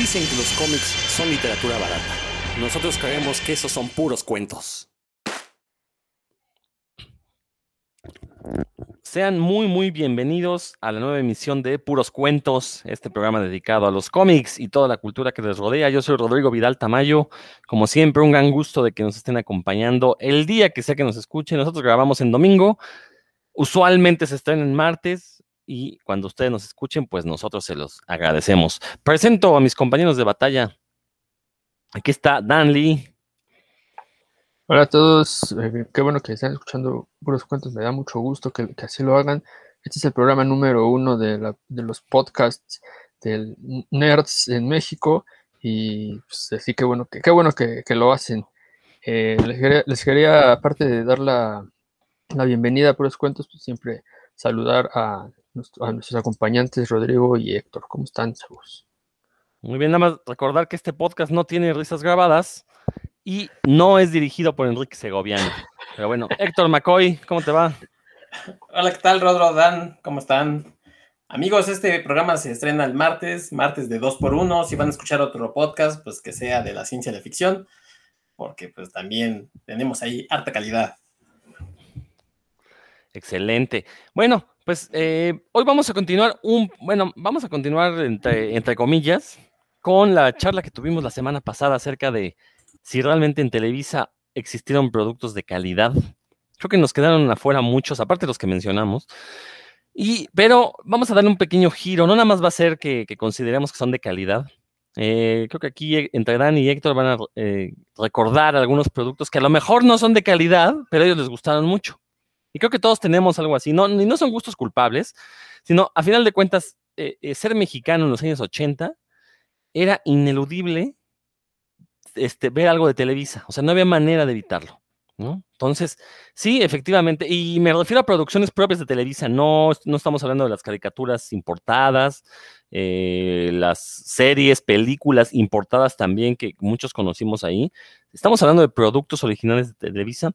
Dicen que los cómics son literatura barata. Nosotros creemos que esos son puros cuentos. Sean muy, muy bienvenidos a la nueva emisión de Puros Cuentos, este programa dedicado a los cómics y toda la cultura que les rodea. Yo soy Rodrigo Vidal Tamayo. Como siempre, un gran gusto de que nos estén acompañando el día que sea que nos escuchen. Nosotros grabamos en domingo. Usualmente se estrena en martes y cuando ustedes nos escuchen, pues nosotros se los agradecemos. Presento a mis compañeros de batalla. Aquí está Dan Lee. Hola a todos, eh, qué bueno que están escuchando puros cuentos, me da mucho gusto que, así lo hagan. Este es el programa número uno de, los podcasts del Nerds en México y pues, así que bueno, que, qué bueno que, lo hacen. Eh, les, quería, aparte de dar la, bienvenida a puros cuentos, pues siempre saludar a, a nuestros acompañantes Rodrigo y Héctor. ¿Cómo están, chavos? Muy bien, nada más recordar que este podcast no tiene risas grabadas y no es dirigido por Enrique Segoviano. Pero bueno, Héctor McCoy, ¿cómo te va? Hola, ¿qué tal, Rodro, Dan? ¿Cómo están? Amigos, este programa se estrena el martes, martes de 2 por 1 Si van a escuchar otro podcast, pues que sea de la ciencia de la ficción, porque pues también tenemos ahí harta calidad. Excelente. Bueno, pues eh, hoy vamos a continuar un, bueno, vamos a continuar entre, comillas con la charla que tuvimos la semana pasada acerca de si realmente en Televisa existieron productos de calidad. Creo que nos quedaron afuera muchos, aparte de los que mencionamos. Y, pero vamos a darle un pequeño giro. No nada más va a ser que, consideremos que son de calidad. Eh, creo que aquí eh, entre Dan y Héctor van a eh, recordar algunos productos que a lo mejor no son de calidad, pero a ellos les gustaron mucho. Y creo que todos tenemos algo así. No, no son gustos culpables, sino a final de cuentas, ser mexicano en los años 80 era ineludible este, ver algo de Televisa. O sea, no había manera de evitarlo. ¿no? Entonces, sí, efectivamente, y me refiero a producciones propias de Televisa, no, no estamos hablando de las caricaturas importadas, eh, las series, películas importadas también, que muchos conocimos ahí. Estamos hablando de productos originales de Televisa,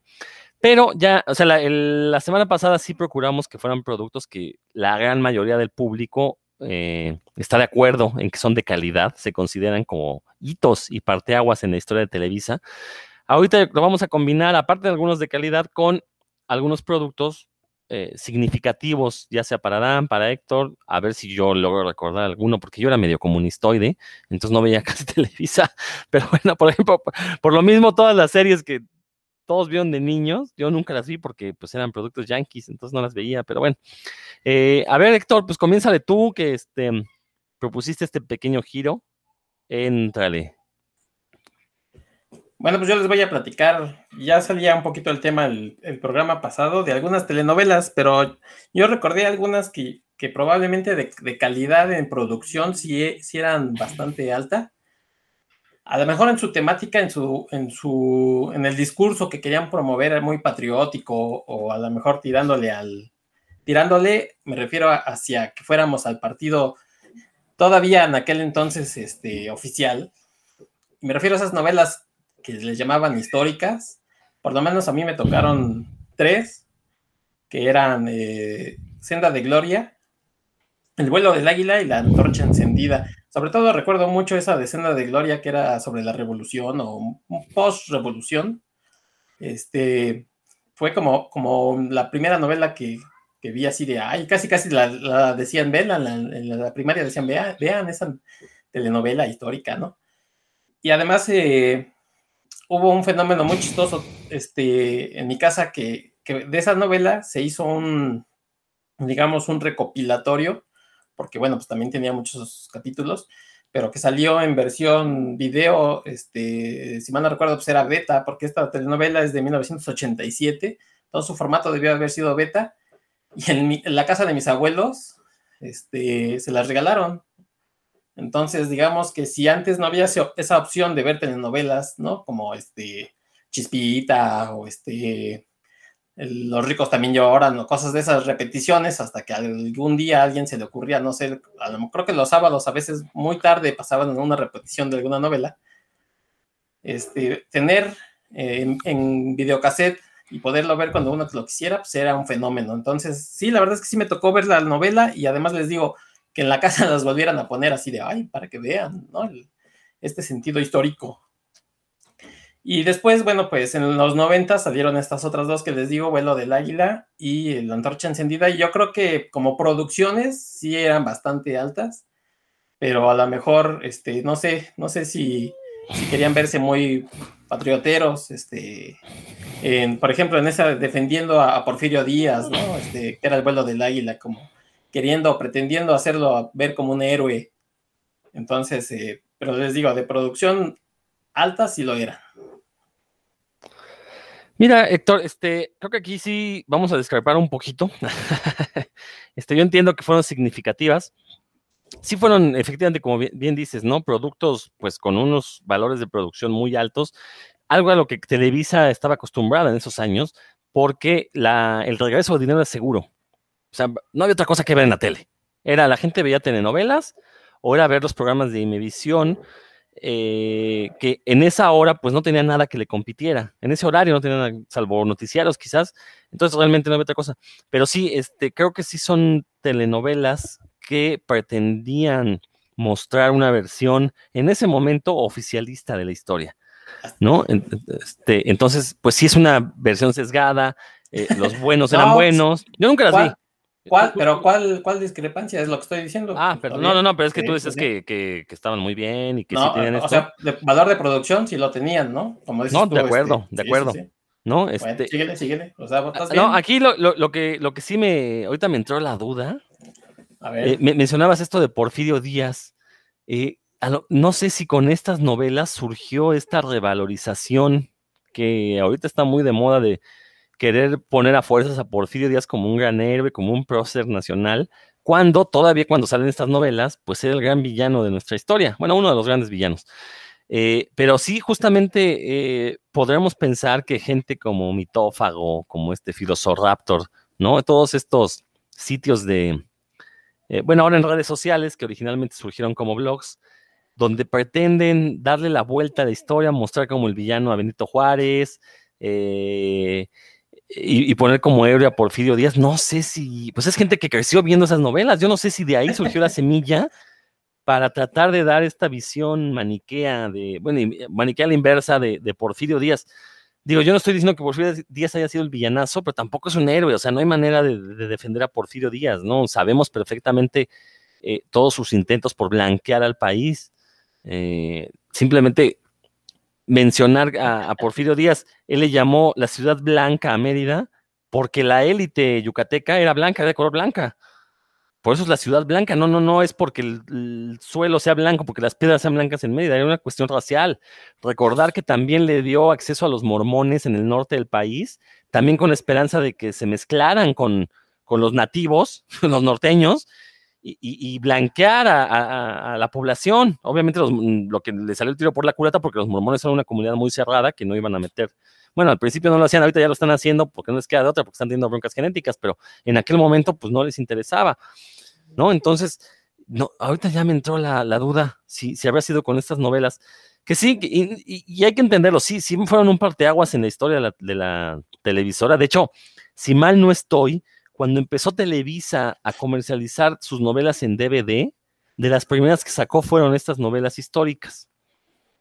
pero ya, o sea, la, semana pasada sí procuramos que fueran productos que la gran mayoría del público eh, está de acuerdo en que son de calidad, se consideran como hitos y parteaguas en la historia de Televisa. Ahorita lo vamos a combinar, aparte de algunos de calidad, con algunos productos eh, significativos, ya sea para Dan, para Héctor, a ver si yo logro recordar alguno, porque yo era medio comunistoide, entonces no veía casi Televisa, pero bueno, por ejemplo, por lo mismo todas las series que todos vieron de niños. Yo nunca las vi porque pues eran productos yankees, entonces no las veía, pero bueno. Eh, a ver, Héctor, pues comienza tú que este, propusiste este pequeño giro. Éntrale. Bueno, pues yo les voy a platicar, ya salía un poquito el tema el, programa pasado de algunas telenovelas, pero yo recordé algunas que, probablemente de, calidad en producción sí, sí eran bastante alta a lo mejor en su temática, en su, en su, en el discurso que querían promover era muy patriótico o a lo mejor tirándole al, tirándole, me refiero hacia que fuéramos al partido todavía en aquel entonces este, oficial. Me refiero a esas novelas que les llamaban históricas. Por lo menos a mí me tocaron tres, que eran eh, Senda de Gloria, El vuelo del águila y La antorcha encendida. Sobre todo recuerdo mucho esa decena de Gloria que era sobre la revolución o post-revolución. Este, fue como, como la primera novela que, vi así de, ay, casi casi la, decían, ven, en la, primaria decían, vean, vean esa telenovela histórica, ¿no? Y además eh, hubo un fenómeno muy chistoso este, en mi casa que, que de esa novela se hizo un, digamos, un recopilatorio porque bueno, pues también tenía muchos capítulos, pero que salió en versión video, este, si mal no recuerdo, pues era beta, porque esta telenovela es de 1987, todo su formato debió haber sido beta, y en, la casa de mis abuelos, este, se las regalaron. Entonces, digamos que si antes no había esa opción de ver telenovelas, ¿no? Como este Chispita o este los ricos también lloran cosas de esas repeticiones hasta que algún día a alguien se le ocurría, no sé, a lo, creo que los sábados a veces muy tarde pasaban en una repetición de alguna novela, este, tener eh, en, videocassette y poderlo ver cuando uno lo quisiera, pues era un fenómeno. Entonces, sí, la verdad es que sí me tocó ver la novela y además les digo que en la casa las volvieran a poner así de, ay, para que vean, ¿no? este sentido histórico. Y después, bueno, pues en los 90 salieron estas otras dos que les digo, Vuelo del Águila y La Antorcha Encendida. Y yo creo que como producciones sí eran bastante altas, pero a lo mejor, este, no sé, no sé si, querían verse muy patrioteros, este, por ejemplo, en esa defendiendo a, Porfirio Díaz, ¿no? Este, que era el vuelo del águila, como queriendo, pretendiendo hacerlo ver como un héroe. Entonces, eh, pero les digo, de producción alta sí lo era. Mira, Héctor, este, creo que aquí sí vamos a descarpar un poquito. este, yo entiendo que fueron significativas. Sí fueron, efectivamente, como bien, dices, ¿no? Productos, pues, con unos valores de producción muy altos. Algo a lo que Televisa estaba acostumbrada en esos años, porque la, el regreso de dinero es seguro. O sea, no había otra cosa que ver en la tele. Era, la gente veía telenovelas o era ver los programas de Imevisión eh, que en esa hora pues no tenía nada que le compitiera. En ese horario no tenía nada, salvo noticiarios quizás. Entonces realmente no había otra cosa. Pero sí, este, creo que sí son telenovelas que pretendían mostrar una versión en ese momento oficialista de la historia. ¿No? Este, entonces, pues sí es una versión sesgada, eh, los buenos eran buenos. Yo nunca las vi. ¿Cuál, pero cuál, cuál discrepancia es lo que estoy diciendo? Ah, pero no, no, no, pero es que tú dices que, que, estaban muy bien y que sí tenían O sea, de valor de producción sí lo tenían, ¿no? Como dices no, de acuerdo, este, de acuerdo. ¿No? Este... síguele, síguele. O sea, ¿estás bien? No, aquí lo, lo, lo, que, lo que sí me. Ahorita me entró la duda. A ver. Eh, mencionabas esto de Porfirio Díaz. Eh, no sé si con estas novelas surgió esta revalorización que ahorita está muy de moda de querer poner a fuerzas a Porfirio Díaz como un gran héroe, como un prócer nacional, cuando todavía cuando salen estas novelas, pues era el gran villano de nuestra historia, bueno, uno de los grandes villanos. Eh, pero sí, justamente eh, podremos pensar que gente como Mitófago, como este Filosoraptor, ¿no? Todos estos sitios de, eh, bueno, ahora en redes sociales que originalmente surgieron como blogs, donde pretenden darle la vuelta a la historia, mostrar como el villano a Benito Juárez, eh, y, poner como héroe a Porfirio Díaz, no sé si, pues es gente que creció viendo esas novelas, yo no sé si de ahí surgió la semilla para tratar de dar esta visión maniquea de, bueno, maniquea la inversa de, Porfirio Díaz. Digo, yo no estoy diciendo que Porfirio Díaz haya sido el villanazo, pero tampoco es un héroe, o sea, no hay manera de, defender a Porfirio Díaz, ¿no? Sabemos perfectamente eh, todos sus intentos por blanquear al país. Eh, simplemente mencionar a, Porfirio Díaz. Él le llamó la ciudad blanca a Mérida porque la élite yucateca era blanca, de color blanca. Por eso es la ciudad blanca. No, no, no es porque el, suelo sea blanco, porque las piedras sean blancas en Mérida. Era una cuestión racial. Recordar que también le dio acceso a los mormones en el norte del país, también con esperanza de que se mezclaran con, con los nativos, los norteños, y, blanquear a, la población. Obviamente mm, lo que le salió el tiro por la culata porque los mormones son una comunidad muy cerrada que no iban a meter. Bueno, al principio no lo hacían, ahorita ya lo están haciendo porque no les queda de otra, porque están teniendo broncas genéticas, pero en aquel momento pues no les interesaba, ¿no? Entonces, no, ahorita ya me entró la, duda si, si habría sido con estas novelas. Que sí, y, hay que entenderlo, sí, sí fueron un parteaguas en la historia de la, de la televisora. De hecho, si mal no estoy, cuando empezó Televisa a comercializar sus novelas en DVD, de las primeras que sacó fueron estas novelas históricas.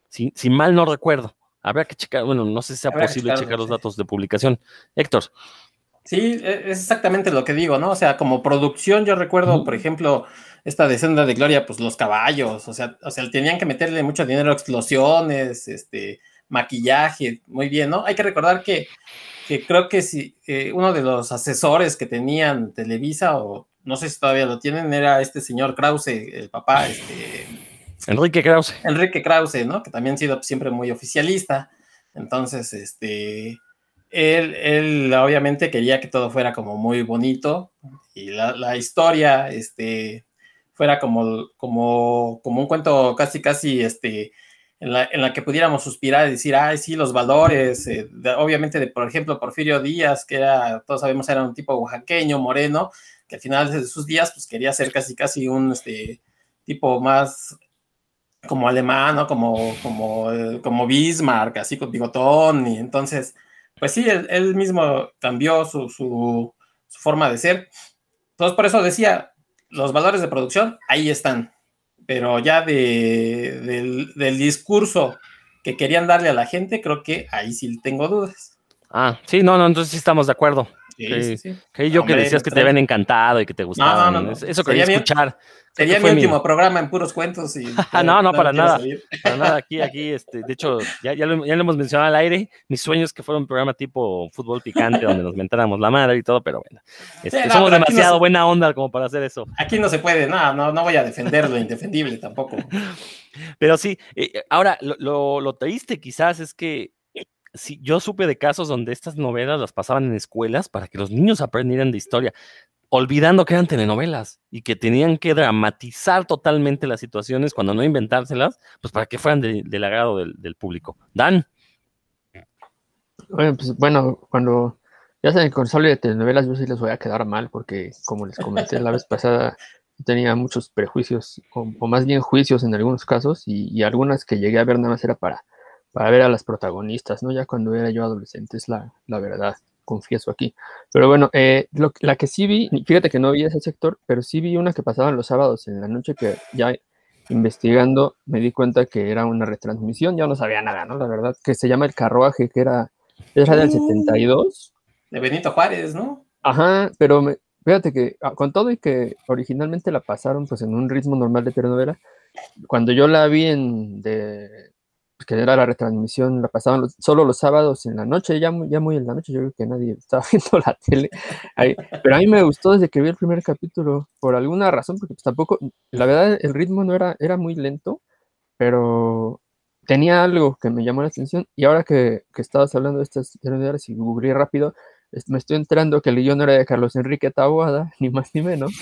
Si, mal no recuerdo. Habrá que checar, bueno, no sé si sea posible checar los datos de publicación. Héctor. Sí, e, es exactamente lo que digo, ¿no? O sea, como producción, yo recuerdo, por ejemplo, esta de Senda de Gloria, pues los caballos, o sea, o sea, tenían que meterle mucho dinero a explosiones, este, maquillaje, muy bien, ¿no? Hay que recordar que que creo que si eh, uno de los asesores que tenían Televisa, o no sé si todavía lo tienen, era este señor Krause, el papá, este, Enrique Krause. Enrique Krause, ¿no? Que también ha sido siempre muy oficialista. Entonces, este, él, él obviamente quería que todo fuera como muy bonito y la, la historia, este, fuera como, como, como un cuento casi, casi, este, en la, que pudiéramos suspirar y decir, ay, sí, los valores, eh, obviamente de, por ejemplo, Porfirio Díaz, que era, todos sabemos, era un tipo oaxaqueño, moreno, que al final de sus días, pues quería ser casi, casi un este, tipo más como alemán, ¿no? Como, como, como Bismarck, así con bigotón, y entonces, pues sí, él, mismo cambió su, su, su forma de ser. Entonces, por eso decía, los valores de producción, ahí están, pero ya de, del, discurso que querían darle a la gente, creo que ahí sí tengo dudas. Ah, sí, no, no, entonces sí estamos de acuerdo. Sí, que, sí, que yo que decías que te habían encantado y que te gustaba. No, no, no, Eso quería escuchar. Sería mi último programa en puros cuentos. Y, no, no, para nada. Para nada, aquí, aquí, este, de hecho, ya, ya, lo, ya, lo, hemos mencionado al aire. Mis sueños que fuera un programa tipo fútbol picante, donde nos mentáramos la madre y todo, pero bueno. Este, somos demasiado buena onda como para hacer eso. Aquí no se puede, no, no, no voy a defender lo indefendible tampoco. Pero sí, eh, ahora, lo, lo, lo triste quizás es que sí, yo supe de casos donde estas novelas las pasaban en escuelas para que los niños aprendieran de historia olvidando que eran telenovelas y que tenían que dramatizar totalmente las situaciones cuando no inventárselas, pues para que fueran del agrado del, público. Dan. Bueno, pues bueno, cuando ya se console de telenovelas, yo sí les voy a quedar mal, porque como les comenté la vez pasada, tenía muchos prejuicios, o, más bien juicios en algunos casos, y, algunas que llegué a ver nada más era para, para ver a las protagonistas, ¿no? Ya cuando era yo adolescente, es la, la verdad confieso aquí. Pero bueno, eh, la que sí vi, fíjate que no vi ese sector, pero sí vi una que pasaban los sábados en la noche que ya investigando me di cuenta que era una retransmisión, ya no sabía nada, ¿no? La verdad, que se llama El Carruaje, que era, era del 72. De Benito Juárez, ¿no? Ajá, pero fíjate que ah, con todo y que originalmente la pasaron pues en un ritmo normal de telenovela, cuando yo la vi en de que era la retransmisión, la pasaban solo los sábados en la noche, ya, ya muy en la noche, yo creo que nadie estaba viendo la tele. pero a mí me gustó desde que vi el primer capítulo, por alguna razón, porque pues tampoco, la verdad, el ritmo no era, era muy lento, pero tenía algo que me llamó la atención. Y ahora que, que estabas hablando de estas telenovelas y googleé rápido, me estoy enterando que el guion era de Carlos Enrique Taboada, ni más ni menos,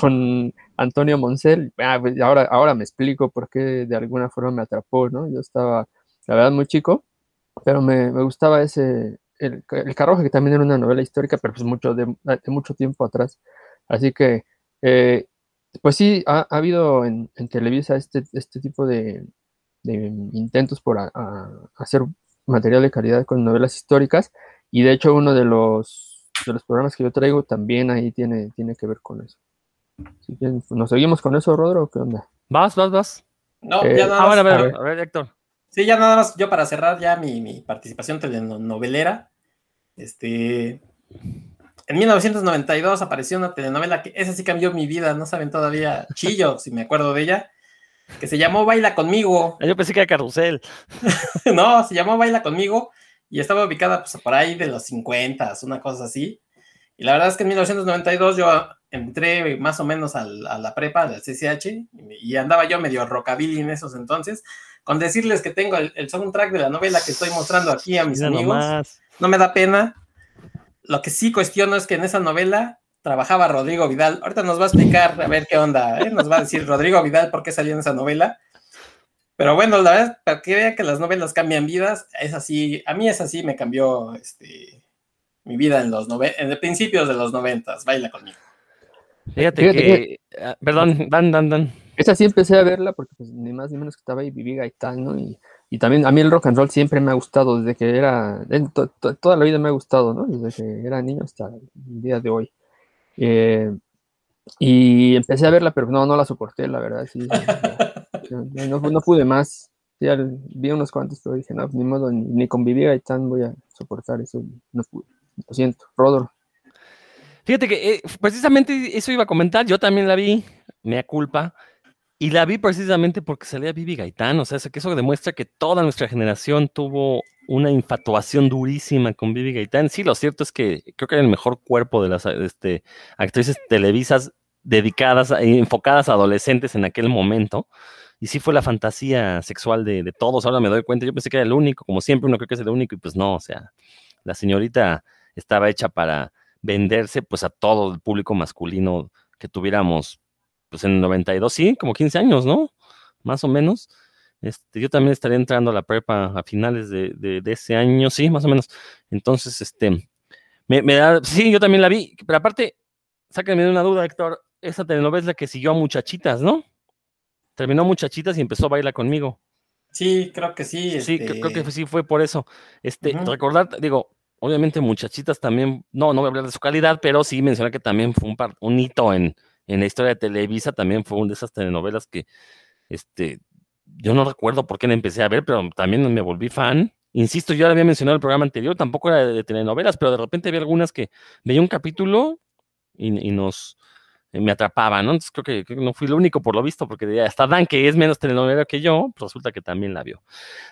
con Antonio Moncel. Ah, pues, ahora, ahora me explico por qué de alguna forma me atrapó, ¿no? Yo estaba, la verdad, muy chico, pero me, gustaba ese, el, el, que también era una novela histórica, pero pues mucho, de, mucho tiempo atrás. Así que, eh, pues sí, ha, habido en, Televisa este, este tipo de, intentos por hacer material de calidad con novelas históricas y de hecho uno de los, de los programas que yo traigo también ahí tiene, tiene que ver con eso. ¿Nos seguimos con eso, Rodro? ¿Qué onda? Vas, vas, vas. No, ya eh, nada ah, más. a, ver, a, ver, Héctor. Sí, ya nada más, yo para cerrar ya mi, mi participación telenovelera, este, en 1992 apareció una telenovela que esa sí cambió mi vida, no saben todavía, Chillo, si me acuerdo de ella, que se llamó Baila conmigo. Yo pensé que era Carrusel. no, se llamó Baila conmigo y estaba ubicada pues, por ahí de los 50, una cosa así. Y la verdad es que en 1992 yo entré más o menos a la prepa, del CCH, y andaba yo medio rockabilly en esos entonces, con decirles que tengo el, soundtrack de la novela que estoy mostrando aquí a mis amigos. No me da pena. Lo que sí cuestiono es que en esa novela trabajaba Rodrigo Vidal. Ahorita nos va a explicar a ver qué onda, ¿eh? nos va a decir Rodrigo Vidal por qué salió en esa novela. Pero bueno, la verdad, para que vea que las novelas cambian vidas, es así, a mí es así, me cambió este, mi vida en los nove en principios de los noventas, baila conmigo. Fíjate, que, ah, perdón, Dan, Dan, Dan. Esa sí empecé a verla porque pues, ni más ni menos que estaba ahí Vivi Gaitán, ¿no? Y, y, también a mí el rock and roll siempre me ha gustado, desde que era, toda la vida me ha gustado, ¿no? Desde que era niño hasta el día de hoy. Eh, y empecé a verla, pero no, no la soporté, la verdad, sí. No, no, pude más. Ya vi unos cuantos, pero dije, no, ni modo, ni, convivir ahí tan voy a soportar eso. No pude. Lo siento, Rodor. Fíjate que eh, precisamente eso iba a comentar. Yo también la vi, me da culpa. Y la vi precisamente porque salía Vivi Gaitán. O sea, que eso demuestra que toda nuestra generación tuvo una infatuación durísima con Vivi Gaitán. Sí, lo cierto es que creo que era el mejor cuerpo de las este, actrices televisas dedicadas, enfocadas a adolescentes en aquel momento y sí fue la fantasía sexual de, todos, ahora me doy cuenta, yo pensé que era el único, como siempre uno cree que es el único, y pues no, o sea, la señorita estaba hecha para venderse pues a todo el público masculino que tuviéramos, pues en el 92, sí, como 15 años, ¿no? Más o menos. Este, yo también estaría entrando a la prepa a finales de, ese año, sí, más o menos. Entonces, este, me, da, sí, yo también la vi, pero aparte, sáquenme de una duda, Héctor, esa telenovela es la que siguió a muchachitas, ¿no? terminó muchachitas y empezó a bailar conmigo. Sí, creo que sí. Sí, creo que este sí fue por eso. Este, recordar, digo, obviamente muchachitas también, no, no voy a hablar de su calidad, pero sí mencionar que también fue un, un hito en, en la historia de Televisa, también fue una de esas telenovelas que, este, yo no recuerdo por qué la empecé a ver, pero también me volví fan. Insisto, yo ya había mencionado el programa anterior, tampoco era de, telenovelas, pero de repente había algunas que veía un capítulo y, nos me atrapaba, ¿no? Entonces creo que, no fui lo único por lo visto, porque hasta Dan, que es menos telenovela que yo, resulta que también la vio.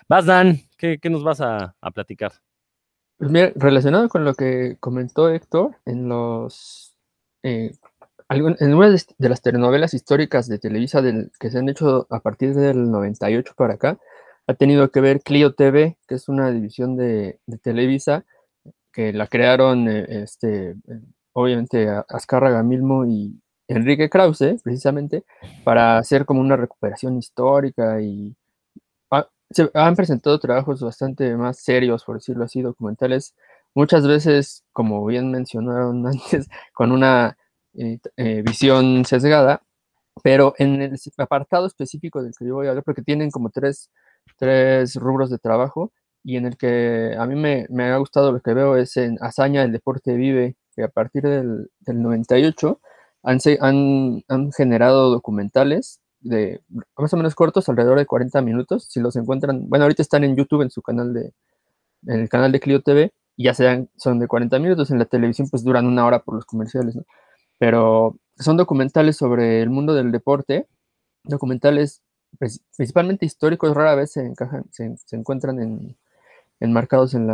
Vas, Dan, ¿qué, nos vas a, platicar? Pues mira, relacionado con lo que comentó Héctor, en los eh, en una de las telenovelas históricas de Televisa del, que se han hecho a partir del 98 para acá, ha tenido que ver Clio TV, que es una división de, Televisa, que la crearon, eh, este, obviamente, Azcárraga Milmo y Enrique Krause, precisamente, para hacer como una recuperación histórica y se han presentado trabajos bastante más serios, por decirlo así, documentales, muchas veces, como bien mencionaron antes, con una eh, eh, visión sesgada, pero en el apartado específico del que yo voy a hablar, porque tienen como tres, tres rubros de trabajo, y en el que a mí me, me, ha gustado lo que veo es en Hazaña, el deporte vive, que a partir del, del 98 han, han, han, generado documentales de más o menos cortos, alrededor de 40 minutos, si los encuentran, bueno, ahorita están en YouTube, en su canal de, en el canal de Clio TV, y ya sean, son de 40 minutos, en la televisión pues duran una hora por los comerciales, ¿no? pero son documentales sobre el mundo del deporte, documentales principalmente históricos, rara vez se encajan, se, encuentran en, enmarcados en,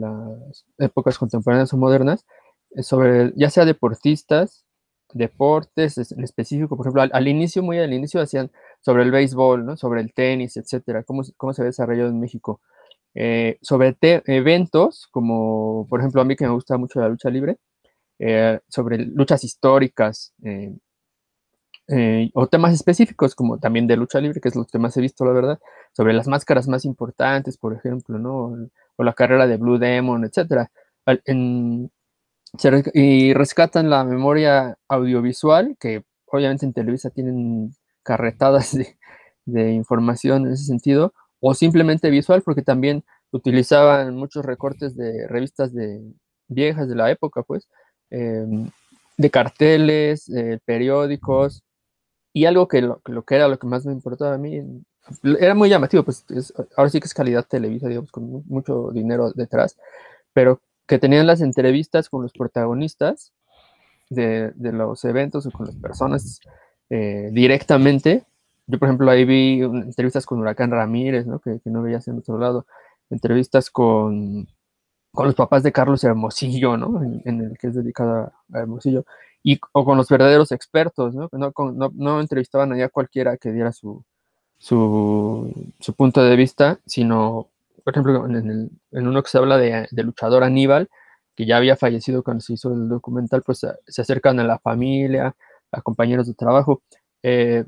las épocas contemporáneas o modernas, eh, sobre ya sea deportistas, deportes en específico, por ejemplo, al, inicio, muy al inicio, hacían sobre el béisbol, sobre el tenis, etcétera, cómo, cómo se ha desarrollado en México. Eh, sobre eventos, como por ejemplo a mí que me gusta mucho la lucha libre, eh, sobre luchas históricas eh, eh, o temas específicos como también de lucha libre, que es lo que más he visto, la verdad, sobre las máscaras más importantes, por ejemplo, ¿no? O la carrera de Blue Demon, etc. y rescatan la memoria audiovisual, que obviamente en Televisa tienen carretadas de, de información en ese sentido, o simplemente visual, porque también utilizaban muchos recortes de revistas de viejas de la época, pues, Em, de carteles, periódicos, y algo que lo, que era lo que más me importaba a mí, era muy llamativo, pues ahora sí que es calidad televisa, digamos, con mucho dinero detrás, pero que tenían las entrevistas con los protagonistas de, los eventos o con las personas eh, directamente. Yo, por ejemplo, ahí vi entrevistas con Huracán Ramírez, ¿no? Que, no veías en otro lado, entrevistas con con los papás de Carlos Hermosillo, ¿no? En, el que es dedicada a Hermosillo, y, o con los verdaderos expertos, ¿no? No, no, entrevistaban a cualquiera que diera su, su, punto de vista, sino, por ejemplo, en, el, uno que se habla de, luchador Aníbal, que ya había fallecido cuando se hizo el documental, pues se acercan a la familia, a compañeros de trabajo. Eh,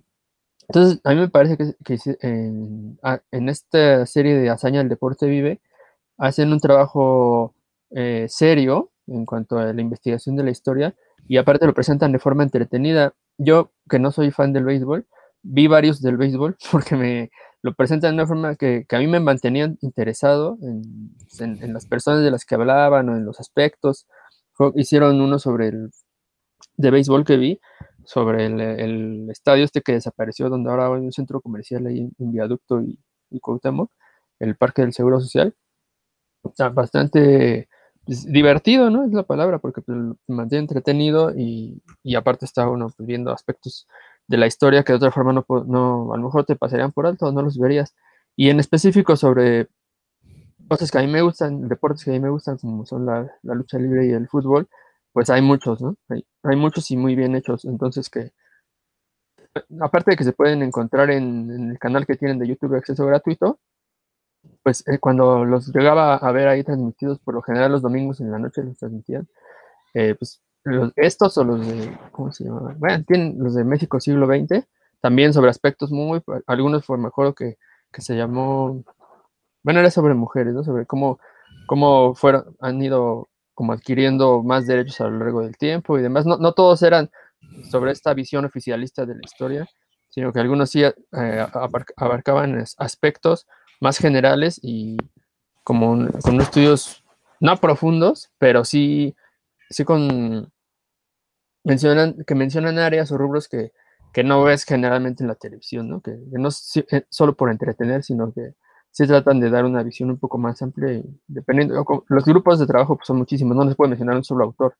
entonces, a mí me parece que, en, esta serie de Hazaña el Deporte Vive, hacen un trabajo eh, serio en cuanto a la investigación de la historia y aparte lo presentan de forma entretenida. Yo, que no soy fan del béisbol, vi varios del béisbol porque me lo presentan de una forma que, a mí me mantenían interesado en, las personas de las que hablaban o en los aspectos. Hicieron uno sobre el de béisbol que vi, sobre el, estadio este que desapareció, donde ahora hay un centro comercial ahí en Viaducto y, y Cuauhtémoc, el Parque del Seguro Social bastante pues, divertido, ¿no? Es la palabra, porque pues, mantiene entretenido y, aparte está uno pues, viendo aspectos de la historia que de otra forma no, no, a lo mejor te pasarían por alto, no los verías. Y en específico sobre cosas que a mí me gustan, deportes que a mí me gustan, como son la, lucha libre y el fútbol, pues hay muchos, ¿no? Hay, hay, muchos y muy bien hechos. Entonces que, aparte de que se pueden encontrar en, en el canal que tienen de YouTube acceso gratuito, pues eh, cuando los llegaba a ver ahí transmitidos, por lo general los domingos en la noche los transmitían, eh, pues estos o los de, ¿cómo se llama? Bueno, tienen los de México siglo XX, también sobre aspectos muy, algunos fue mejor que, que se llamó, bueno, era sobre mujeres, ¿no? Sobre cómo, cómo fueron, han ido como adquiriendo más derechos a lo largo del tiempo y demás. No, no todos eran sobre esta visión oficialista de la historia, sino que algunos sí eh, abarcaban aspectos más generales y como con estudios no profundos, pero sí, sí con, mencionan, que mencionan áreas o rubros que, que no ves generalmente en la televisión, ¿no? Que, no es eh, solo por entretener, sino que sí tratan de dar una visión un poco más amplia y dependiendo, los grupos de trabajo pues, son muchísimos, no les puedo mencionar un solo autor,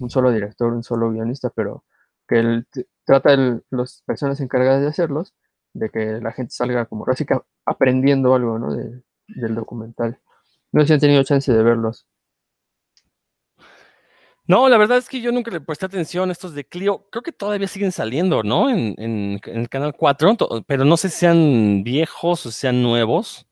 un solo director, un solo guionista, pero que el, trata las personas encargadas de hacerlos, de que la gente salga como básica aprendiendo algo, ¿no? del documental. No sé si han tenido chance de verlos. No, la verdad es que yo nunca le presté atención a estos de Clio. Creo que todavía siguen saliendo, ¿no? En, el canal 4, pero no sé si sean viejos o sean nuevos.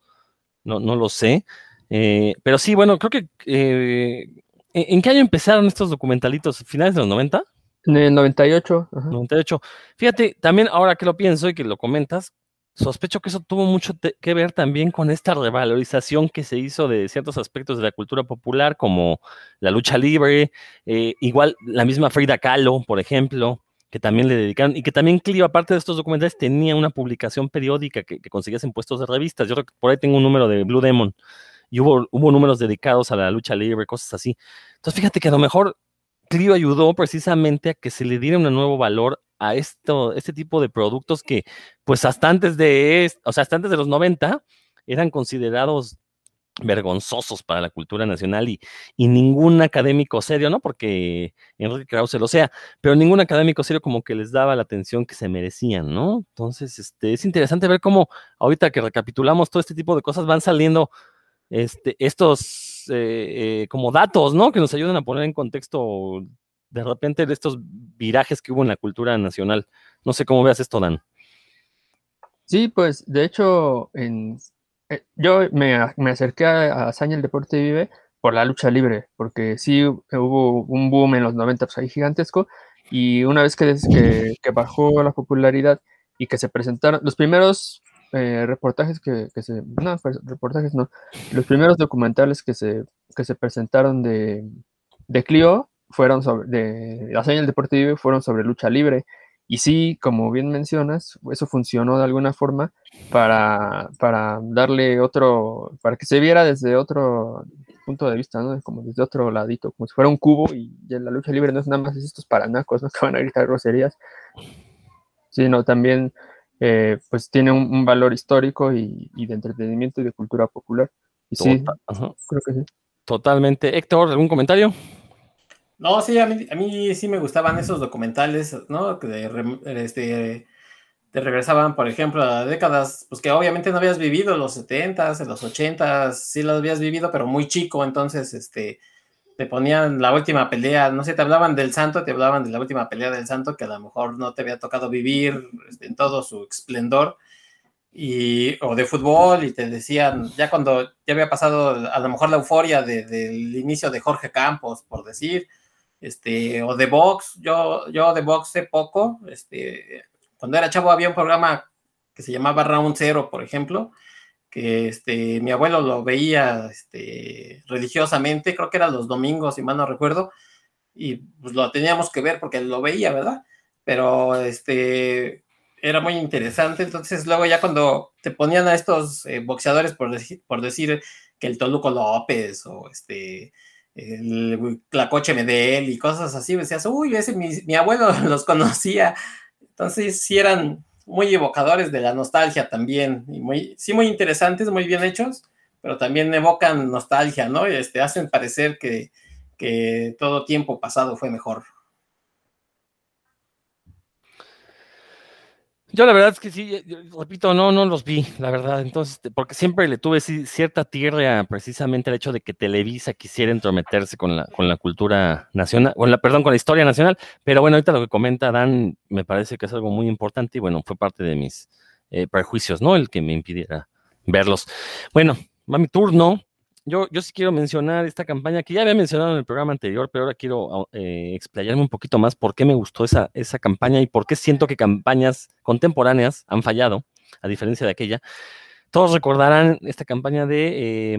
No, no lo sé. Eh, pero sí, bueno, creo que. Eh, ¿En qué año empezaron estos documentalitos? ¿Finales de los 90? En el 98. 98. Fíjate, también ahora que lo pienso y que lo comentas, Sospecho que eso tuvo mucho que ver también con esta revalorización que se hizo de ciertos aspectos de la cultura popular, como la lucha libre, eh, igual la misma Frida Kahlo, por ejemplo, que también le dedicaron, y que también Clio, aparte de estos documentales, tenía una publicación periódica que, conseguías en puestos de revistas. Yo por ahí tengo un número de Blue Demon, y hubo, hubo números dedicados a la lucha libre, cosas así. Entonces, fíjate que a lo mejor Clio ayudó precisamente a que se le diera un nuevo valor a esto, este tipo de productos que, pues hasta antes de, o sea, hasta antes de los 90 eran considerados vergonzosos para la cultura nacional y, y, ningún académico serio, ¿no? Porque Enrique Krause lo sea, pero ningún académico serio como que les daba la atención que se merecían, ¿no? Entonces, este, es interesante ver cómo ahorita que recapitulamos todo este tipo de cosas van saliendo este, estos eh, eh, como datos, ¿no? Que nos ayudan a poner en contexto de repente de estos virajes que hubo en la cultura nacional. No sé cómo veas esto, Dan. Sí, pues de hecho, en, eh, yo me, acerqué a, Hazaña el Deporte Vive por la lucha libre, porque sí hubo un boom en los 90 pues, ahí gigantesco, y una vez que, que, bajó la popularidad y que se presentaron los primeros eh, reportajes que, se, no, pues, reportajes no, los primeros documentales que se, que se presentaron de, de Clio fueron sobre, de la señal deportiva fueron sobre lucha libre. Y sí, como bien mencionas, eso funcionó de alguna forma para, para darle otro, para que se viera desde otro punto de vista, ¿no? Como desde otro ladito, como si fuera un cubo y, la lucha libre no es nada más estos paranacos, ¿no? Que van a gritar groserías, sino también, eh, pues tiene un, valor histórico y, de entretenimiento y de cultura popular. Y sí, creo que sí. Totalmente. Héctor, ¿algún comentario? No, sí, a mí, a mí sí me gustaban esos documentales, ¿no? Que de, este, te regresaban, por ejemplo, a décadas, pues que obviamente no habías vivido, los 70s, los 80s, sí los habías vivido, pero muy chico, entonces, este, te ponían la última pelea, no sé, te hablaban del santo, te hablaban de la última pelea del santo, que a lo mejor no te había tocado vivir este, en todo su esplendor, y, o de fútbol, y te decían, ya cuando ya había pasado a lo mejor la euforia del inicio de Jorge Campos, por decir, este, o de box, yo, yo de box poco, este, cuando era chavo había un programa que se llamaba Round Zero, por ejemplo, que este, mi abuelo lo veía este, religiosamente, creo que era los domingos, si mal no recuerdo, y pues lo teníamos que ver porque lo veía, ¿verdad? Pero este, era muy interesante, entonces luego ya cuando te ponían a estos eh, boxeadores, por por decir que el Toluco López o este el, la coche Medel y cosas así, decías, uy, ese mi, abuelo los conocía. Entonces sí eran muy evocadores de la nostalgia también, y muy, sí muy interesantes, muy bien hechos, pero también evocan nostalgia, ¿no? Este, hacen parecer que, que todo tiempo pasado fue mejor. Yo la verdad es que sí, repito, no, no los vi, la verdad. Entonces, porque siempre le tuve cierta tierra precisamente al hecho de que Televisa quisiera entrometerse con la, con la cultura nacional, con la, perdón, con la historia nacional. Pero bueno, ahorita lo que comenta Dan me parece que es algo muy importante y bueno, fue parte de mis eh, prejuicios, ¿no? El que me impidiera verlos. Bueno, va mi turno yo, yo sí quiero mencionar esta campaña que ya había mencionado en el programa anterior, pero ahora quiero eh, explayarme un poquito más por qué me gustó esa, esa campaña y por qué siento que campañas contemporáneas han fallado, a diferencia de aquella. Todos recordarán esta campaña de eh,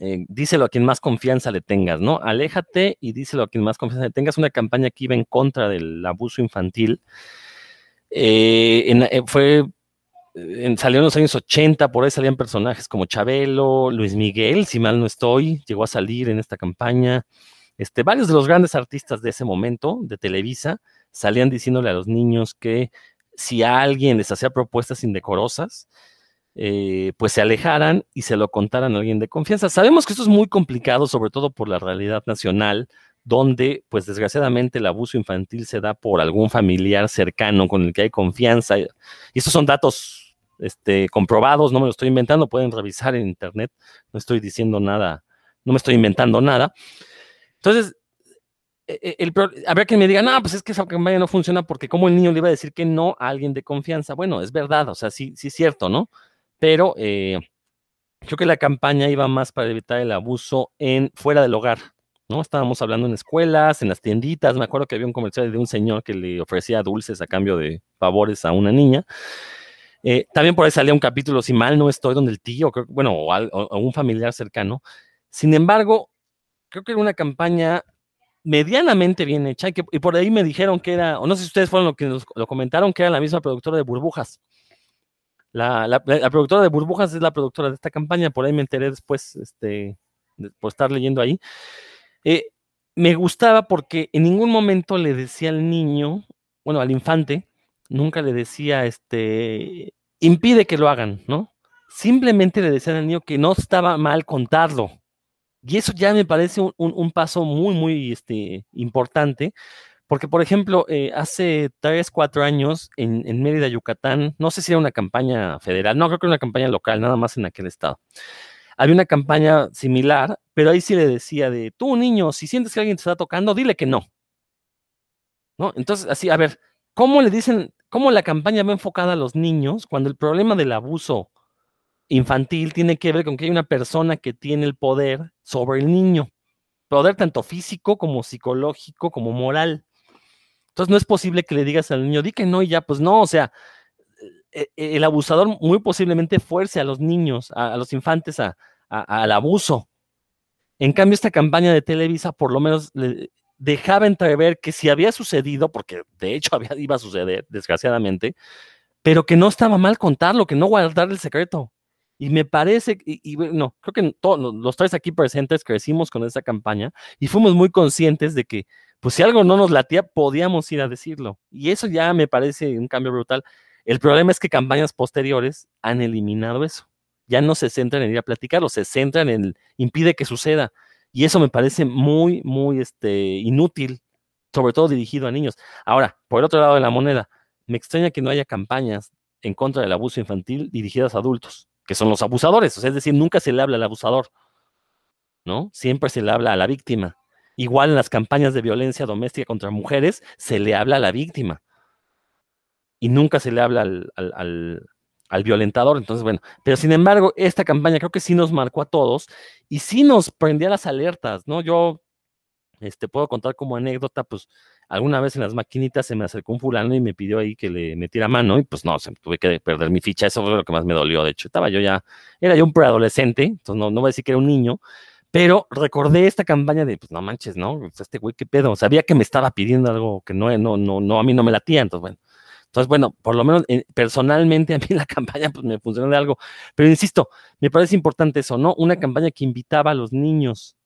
eh, díselo a quien más confianza le tengas, ¿no? Aléjate y díselo a quien más confianza le tengas. Una campaña que iba en contra del abuso infantil. fue salió en los años 80, por ahí salían personajes como Chabelo, Luis Miguel, si mal no estoy, llegó a salir en esta campaña. este, varios de los grandes artistas de ese momento, de Televisa, salían diciéndole a los niños que si alguien les hacía propuestas indecorosas, eh, pues se alejaran y se lo contaran a alguien de confianza. Sabemos que esto es muy complicado, sobre todo por la realidad nacional, donde, pues desgraciadamente, el abuso infantil se da por algún familiar cercano con el que hay confianza. Y estos son datos este, comprobados, no me lo estoy inventando, pueden revisar en internet, no estoy diciendo nada, no me estoy inventando nada. Entonces, e, e, el, habrá quien me diga, no, pues es que esa campaña no funciona porque como el niño le iba a decir que no a alguien de confianza. Bueno, es verdad, o sea, sí, sí es cierto, ¿no? Pero eh, creo que la campaña iba más para evitar el abuso en fuera del hogar, ¿no? Estábamos hablando en escuelas, en las tienditas, me acuerdo que había un comercial de un señor que le ofrecía dulces a cambio de favores a una niña. Eh, también por ahí salía un capítulo, si mal no estoy, donde el tío, bueno, o, un familiar cercano. Sin embargo, creo que era una campaña medianamente bien hecha y, por ahí me dijeron que era, o no sé si ustedes fueron los que lo comentaron, que era la misma productora de Burbujas. La, productora de Burbujas es la productora de esta campaña, por ahí me enteré después, este, por estar leyendo ahí. Eh, me gustaba porque en ningún momento le decía al niño, bueno, al infante, nunca le decía, este, impide que lo hagan, ¿no? Simplemente le decía al niño que no estaba mal contarlo. Y eso ya me parece un, paso muy, muy este, importante, porque, por ejemplo, eh, hace tres, cuatro años en, en, Mérida, Yucatán, no sé si era una campaña federal, no, creo que era una campaña local, nada más en aquel estado. Había una campaña similar, pero ahí sí le decía de, tú niño, si sientes que alguien te está tocando, dile que no. ¿No? Entonces, así, a ver, ¿cómo le dicen, cómo la campaña va enfocada a los niños cuando el problema del abuso infantil tiene que ver con que hay una persona que tiene el poder sobre el niño? Poder tanto físico como psicológico como moral. Entonces no es posible que le digas al niño, di que no y ya, pues no, o sea, e, e, el abusador muy posiblemente fuerce a los niños, a, los infantes al abuso. En cambio, esta campaña de Televisa por lo menos le dejaba entrever que si había sucedido, porque de hecho iba a suceder, desgraciadamente, pero que no estaba mal contarlo, que no guardar el secreto. Y me parece, y, no, creo que todos los tres aquí presentes crecimos con esa campaña y fuimos muy conscientes de que, pues si algo no nos latía, podíamos ir a decirlo. Y eso ya me parece un cambio brutal. El problema es que campañas posteriores han eliminado eso. Ya no se centran en ir a platicarlo, se centran en impide que suceda. Y eso me parece muy, muy este, inútil, sobre todo dirigido a niños. Ahora, por el otro lado de la moneda, me extraña que no haya campañas en contra del abuso infantil dirigidas a adultos, que son los abusadores. O sea, es decir, nunca se le habla al abusador, ¿no? Siempre se le habla a la víctima. Igual en las campañas de violencia doméstica contra mujeres, se le habla a la víctima y nunca se le habla al, violentador. Entonces, bueno, pero sin embargo, esta campaña creo que sí nos marcó a todos y sí nos prendía las alertas, ¿no? Yo este, puedo contar como anécdota, pues alguna vez en las maquinitas se me acercó un fulano y me pidió ahí que le metiera mano y pues no, se, tuve que perder mi ficha, eso fue lo que más me dolió, de hecho, estaba yo ya, era yo un preadolescente, entonces no, no voy a decir que era un niño, pero recordé esta campaña de, pues no manches, ¿no? Este güey, qué pedo, sabía que me estaba pidiendo algo que no, no, no, no, a mí no me latía, entonces bueno, entonces, bueno, por lo menos eh, personalmente a mí la campaña pues, me funcionó de algo. Pero insisto, me parece importante eso, ¿no? Una campaña que invitaba a los niños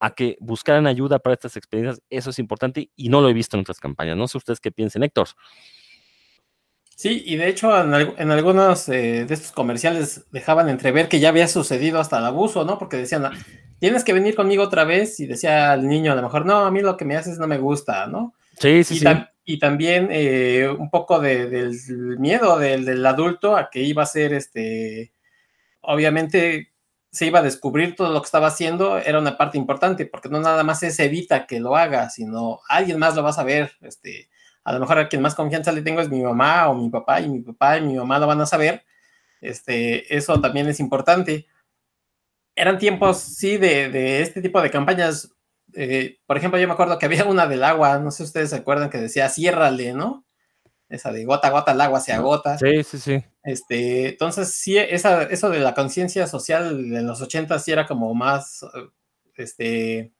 a que buscaran ayuda para estas experiencias, eso es importante y no lo he visto en otras campañas. No sé ustedes qué piensen, Héctor. Sí, y de hecho en, algunos eh, de estos comerciales dejaban entrever que ya había sucedido hasta el abuso, ¿no? Porque decían, ah, tienes que venir conmigo otra vez y decía al niño a lo mejor, no, a mí lo que me haces no me gusta, ¿no? Sí, sí, sí y también eh, un poco del miedo del, adulto a que iba a ser, este, obviamente se iba a descubrir todo lo que estaba haciendo, era una parte importante, porque no nada más es evita que lo haga, sino alguien más lo va a saber, este, a lo mejor a quien más confianza le tengo es mi mamá o mi papá, y mi papá y mi mamá lo van a saber, este, eso también es importante. Eran tiempos, sí, de, de este tipo de campañas eh, por ejemplo, yo me acuerdo que había una del agua, no sé si ustedes se acuerdan que decía, ciérrale, ¿no? Esa de gota a gota el agua se agota. Sí, sí, sí. Este, entonces, sí, esa, eso de la conciencia social de los 80 sí era como más, este,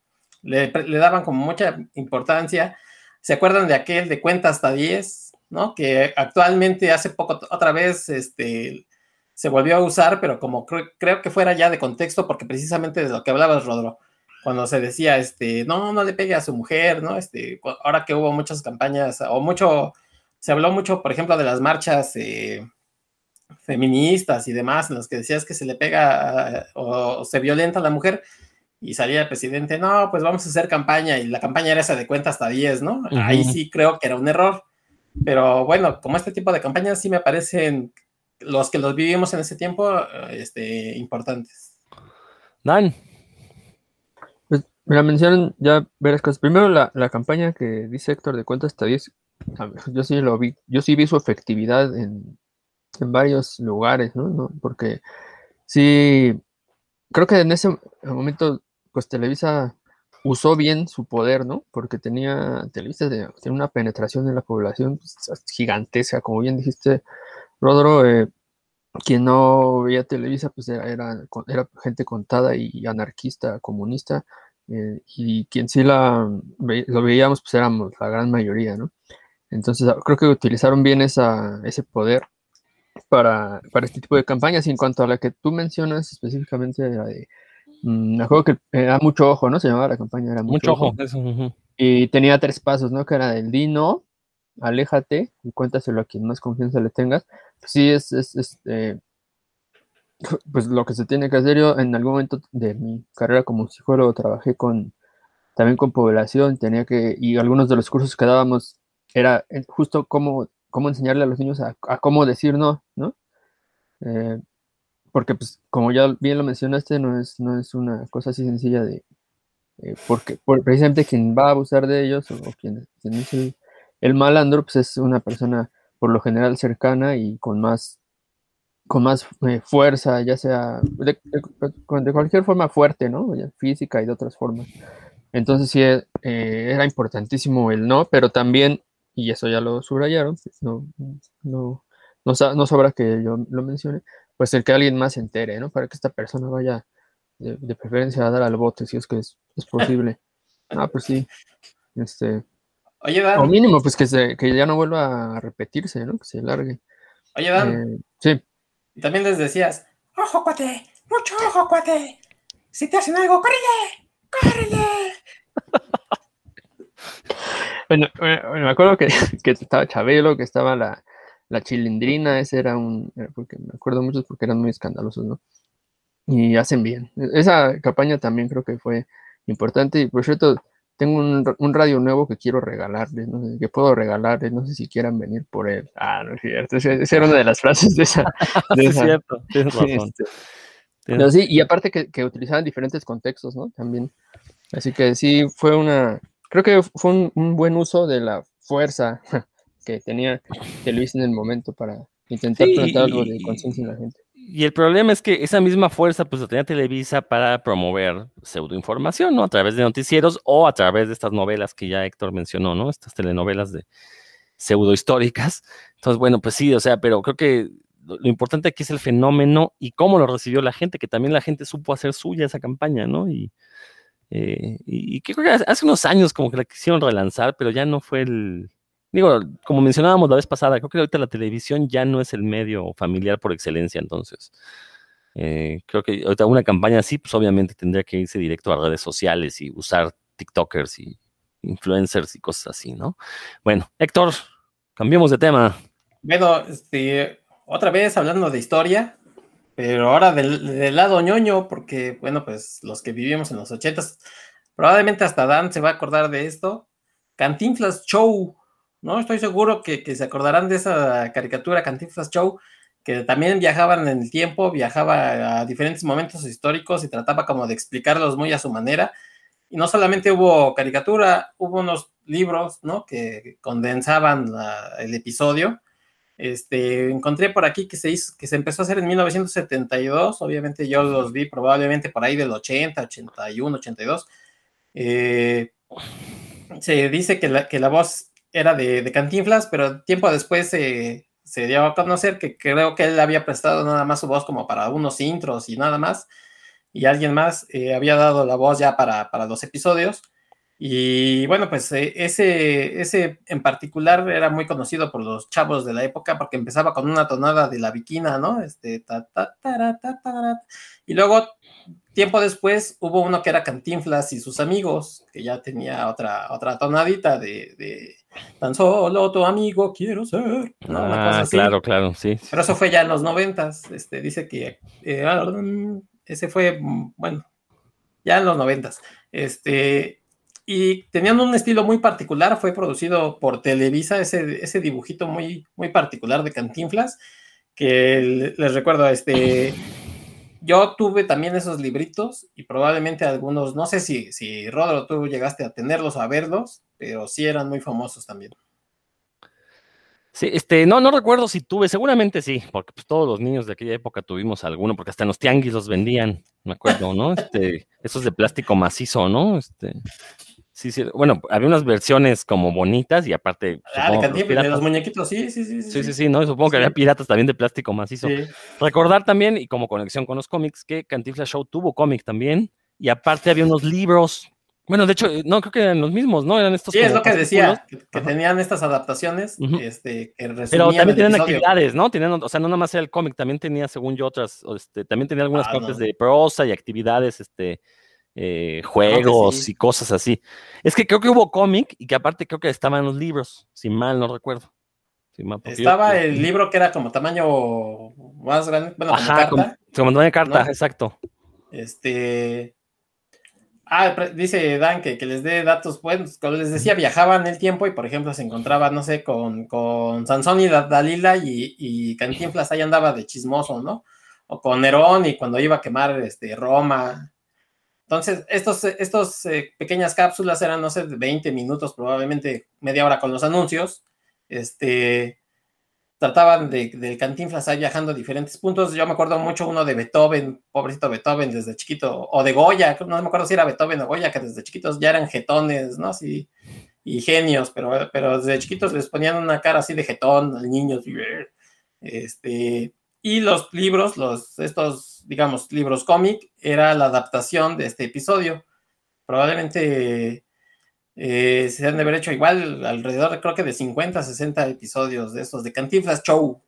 le, daban como mucha importancia. ¿Se acuerdan de aquel de cuenta hasta 10, ¿no? Que actualmente hace poco, otra vez, este, se volvió a usar, pero como creo que fuera ya de contexto, porque precisamente de lo que hablabas, Rodro, cuando se decía, este, no, no le pegue a su mujer, ¿no? Este, ahora que hubo muchas campañas, o mucho, se habló mucho, por ejemplo, de las marchas eh, feministas y demás, en las que decías que se le pega o, se violenta a la mujer, y salía el presidente, no, pues vamos a hacer campaña, y la campaña era esa de cuenta hasta 10, ¿no? Ahí sí creo que era un error. Pero bueno, como este tipo de campañas sí me parecen los que los vivimos en ese tiempo este, importantes. Dan. La mencionan ya varias cosas. Primero, la, campaña que dice Héctor de cuenta hasta 10, yo sí lo vi, yo sí vi su efectividad en, varios lugares, ¿no? Porque sí, creo que en ese momento, pues Televisa usó bien su poder, ¿no? Porque tenía, Televisa tenía una penetración en la población pues, gigantesca, como bien dijiste, Rodro, eh, quien no veía Televisa, pues era, era, gente contada y anarquista, comunista, eh, y quien sí la, lo veíamos, pues éramos la gran mayoría, ¿no? Entonces creo que utilizaron bien esa, ese poder para, para este tipo de campañas. Y en cuanto a la que tú mencionas específicamente, la de Mm, me acuerdo que era mucho ojo, ¿no? Se llamaba la campaña, era mucho, ojo. Y tenía tres pasos, ¿no? Que era el dino, aléjate y cuéntaselo a quien más confianza le tengas. Pues sí, es, es, eh, pues lo que se tiene que hacer. Yo en algún momento de mi carrera como psicólogo trabajé con también con población, tenía que, y algunos de los cursos que dábamos era eh, justo cómo, cómo enseñarle a los niños a, cómo decir no, ¿no? Eh, porque pues como ya bien lo mencionaste, no es, no es una cosa así sencilla de, eh, porque precisamente quien va a abusar de ellos o, quien, es el, malandro, pues es una persona por lo general cercana y con más, con más eh, fuerza, ya sea de, cualquier forma fuerte, ¿no? Física y de otras formas. Entonces sí, eh, era importantísimo el no, pero también, y eso ya lo subrayaron, pues, no, no, no, no sobra que yo lo mencione, pues el que alguien más se entere, ¿no? Para que esta persona vaya de, preferencia a dar al bote, si es que es, posible. Ah, pues sí. Este. Oye, Dan. O mínimo, pues que, se, que ya no vuelva a repetirse, ¿no? Que se largue. Oye, Dan. Eh, sí. Y también les decías, ojo, cuate, mucho ojo, cuate. Si te hacen algo, córrele, córrele. bueno, me acuerdo que, que estaba Chabelo, que estaba la, la chilindrina, ese era un, porque me acuerdo mucho porque eran muy escandalosos, ¿no? Y hacen bien. E, esa campaña también creo que fue importante y por cierto, tengo un, radio nuevo que quiero regalarles, no sé, que puedo regalarles, no sé si quieran venir por él. Ah, no es cierto, esa era una de las frases de esa. es cierto, tienes razón. Este, sí, y aparte que, que, utilizaban diferentes contextos, ¿no? También. Así que sí, fue una, creo que fue un, un buen uso de la fuerza que tenía Televisa en el momento para intentar plantar algo de conciencia en la gente. Y el problema es que esa misma fuerza pues la tenía Televisa para promover pseudoinformación, ¿no? A través de noticieros o a través de estas novelas que ya Héctor mencionó, ¿no? Estas telenovelas de pseudohistóricas. Entonces, bueno, pues sí, o sea, pero creo que lo, importante aquí es el fenómeno y cómo lo recibió la gente, que también la gente supo hacer suya esa campaña, ¿no? Y, eh, y creo que hace unos años como que la quisieron relanzar, pero ya no fue el, Digo, como mencionábamos la vez pasada, creo que ahorita la televisión ya no es el medio familiar por excelencia, entonces. Eh, creo que ahorita una campaña así, pues obviamente tendría que irse directo a redes sociales y usar TikTokers y influencers y cosas así, ¿no? Bueno, Héctor, cambiemos de tema. Bueno, este, otra vez hablando de historia, pero ahora del, del, lado ñoño, porque, bueno, pues los que vivimos en los ochentas, probablemente hasta Dan se va a acordar de esto. Cantinflas Show, ¿no? Estoy seguro que, se acordarán de esa caricatura Cantinflas Show, que también viajaban en el tiempo, viajaba a diferentes momentos históricos y trataba como de explicarlos muy a su manera. Y no solamente hubo caricatura, hubo unos libros, ¿no? Que condensaban el episodio. Este, encontré por aquí que se, hizo, que se empezó a hacer en 1972, obviamente yo los vi probablemente por ahí del 80, 81, 82. se dice que la, que la voz era de, Cantinflas, pero tiempo después se dio a conocer que creo que él había prestado nada más su voz como para unos intros y nada más, y alguien más eh, había dado la voz ya para, para los episodios. Y bueno, pues eh, ese, ese en particular era muy conocido por los chavos de la época porque empezaba con una tonada de la viquina, ¿no? Este, ta, ta, ta, y luego tiempo después hubo uno que era Cantinflas y sus amigos, que ya tenía otra, otra tonadita de, tan solo tu amigo quiero ser. Ah, claro, claro, sí. Pero eso fue ya en los noventas. Este, dice que eh, ese fue, bueno, ya en los noventas. Este, y tenían un estilo muy particular, fue producido por Televisa, ese, ese dibujito muy, muy particular de Cantinflas, que les recuerdo, este, yo tuve también esos libritos y probablemente algunos, no sé si, si Rodro tú llegaste a tenerlos o a verlos, pero sí eran muy famosos también. Sí, este, no, no recuerdo si tuve, seguramente sí, porque pues, todos los niños de aquella época tuvimos alguno, porque hasta en los tianguis los vendían, me acuerdo, ¿no? Este, esos de plástico macizo, ¿no? Este, Sí, sí, bueno, había unas versiones como bonitas y aparte. Ah, de, los muñequitos, sí, sí, sí. Sí, sí, sí, ¿no? Supongo que había piratas también de plástico macizo. Recordar también, y como conexión con los cómics, que Cantinflas Show tuvo cómic también, y aparte había unos libros. Bueno, de hecho, no creo que eran los mismos, ¿no? Eran estos. Sí, es lo que decía, que, tenían estas adaptaciones, este, que Pero también tenían actividades, ¿no? Tenían, o sea, no nada más era el cómic, también tenía, según yo, otras, este, también tenía algunas ah, partes de prosa y actividades, este, eh, juegos y cosas así. Es que creo que hubo cómic y que aparte creo que estaban los libros, si mal no recuerdo. Estaba el libro que era como tamaño más grande, bueno, como carta. Como, tamaño carta, exacto. Este. Ah, dice Dan que, que les dé datos, pues, como les decía, viajaban el tiempo y, por ejemplo, se encontraba, no sé, con, con Sansón y Dalila y, y Cantinflas ahí andaba de chismoso, ¿no? O con Nerón y cuando iba a quemar este, Roma, entonces, estos, estos eh, pequeñas cápsulas eran, no sé, de 20 minutos, probablemente media hora con los anuncios. Este, trataban de, del Cantinflas ahí viajando a diferentes puntos. Yo me acuerdo mucho uno de Beethoven, pobrecito Beethoven desde chiquito, o de Goya, no me acuerdo si era Beethoven o Goya, que desde chiquitos ya eran jetones, ¿no? Sí, y genios, pero, pero desde chiquitos les ponían una cara así de jetón al niño. Este, y los libros, los, estos, digamos, libros cómic, era la adaptación de este episodio. Probablemente eh, se han de haber hecho igual alrededor, creo que de 50, 60 episodios de estos, de Cantinflas Show.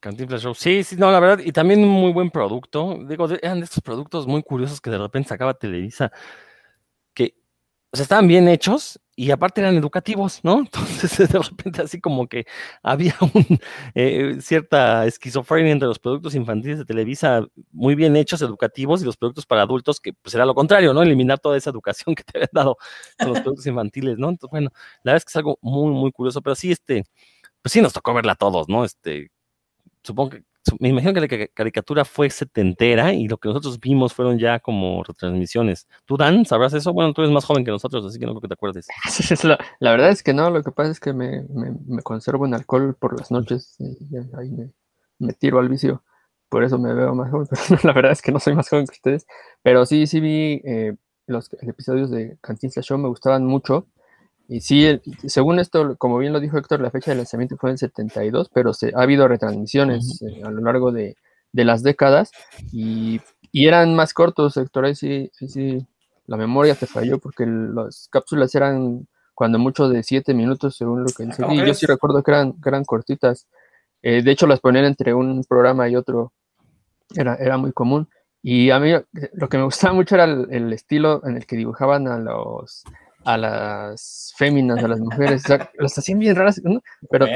Cantinflas Show, sí, sí, no, la verdad, y también un muy buen producto. Digo, eran de estos productos muy curiosos que de repente sacaba Televisa, que, o sea, estaban bien hechos y aparte eran educativos, ¿no? Entonces de repente así como que había un, eh, cierta esquizofrenia entre los productos infantiles de Televisa muy bien hechos, educativos, y los productos para adultos, que pues era lo contrario, ¿no? Eliminar toda esa educación que te habían dado con los productos infantiles, ¿no? Entonces, bueno, la verdad es que es algo muy, muy curioso, pero sí, este, pues sí nos tocó verla a todos, ¿no? Este, supongo que me imagino que la caricatura fue setentera y lo que nosotros vimos fueron ya como retransmisiones. ¿Tú, Dan, sabrás eso? Bueno, tú eres más joven que nosotros, así que no creo que te acuerdes. la, la, verdad es que no, lo que pasa es que me, me, conservo en alcohol por las noches y ahí me, tiro al vicio. Por eso me veo más joven, pero la verdad es que no soy más joven que ustedes. Pero sí, sí vi eh, los episodios de Cantinflas Show, me gustaban mucho. Y sí, según esto, como bien lo dijo Héctor, la fecha de lanzamiento fue en 72, pero se, ha habido retransmisiones eh, a lo largo de, las décadas y, eran más cortos, Héctor, ahí sí, sí, la memoria te falló porque las cápsulas eran cuando mucho de 7 minutos, según lo que dice. Y yo sí recuerdo que eran, eran cortitas. Eh, de hecho, las ponían entre un programa y otro. Era, era muy común. Y a mí lo que me gustaba mucho era el estilo en el que dibujaban a los a las féminas, a las mujeres, las hacían bien raras, ¿no? Pero,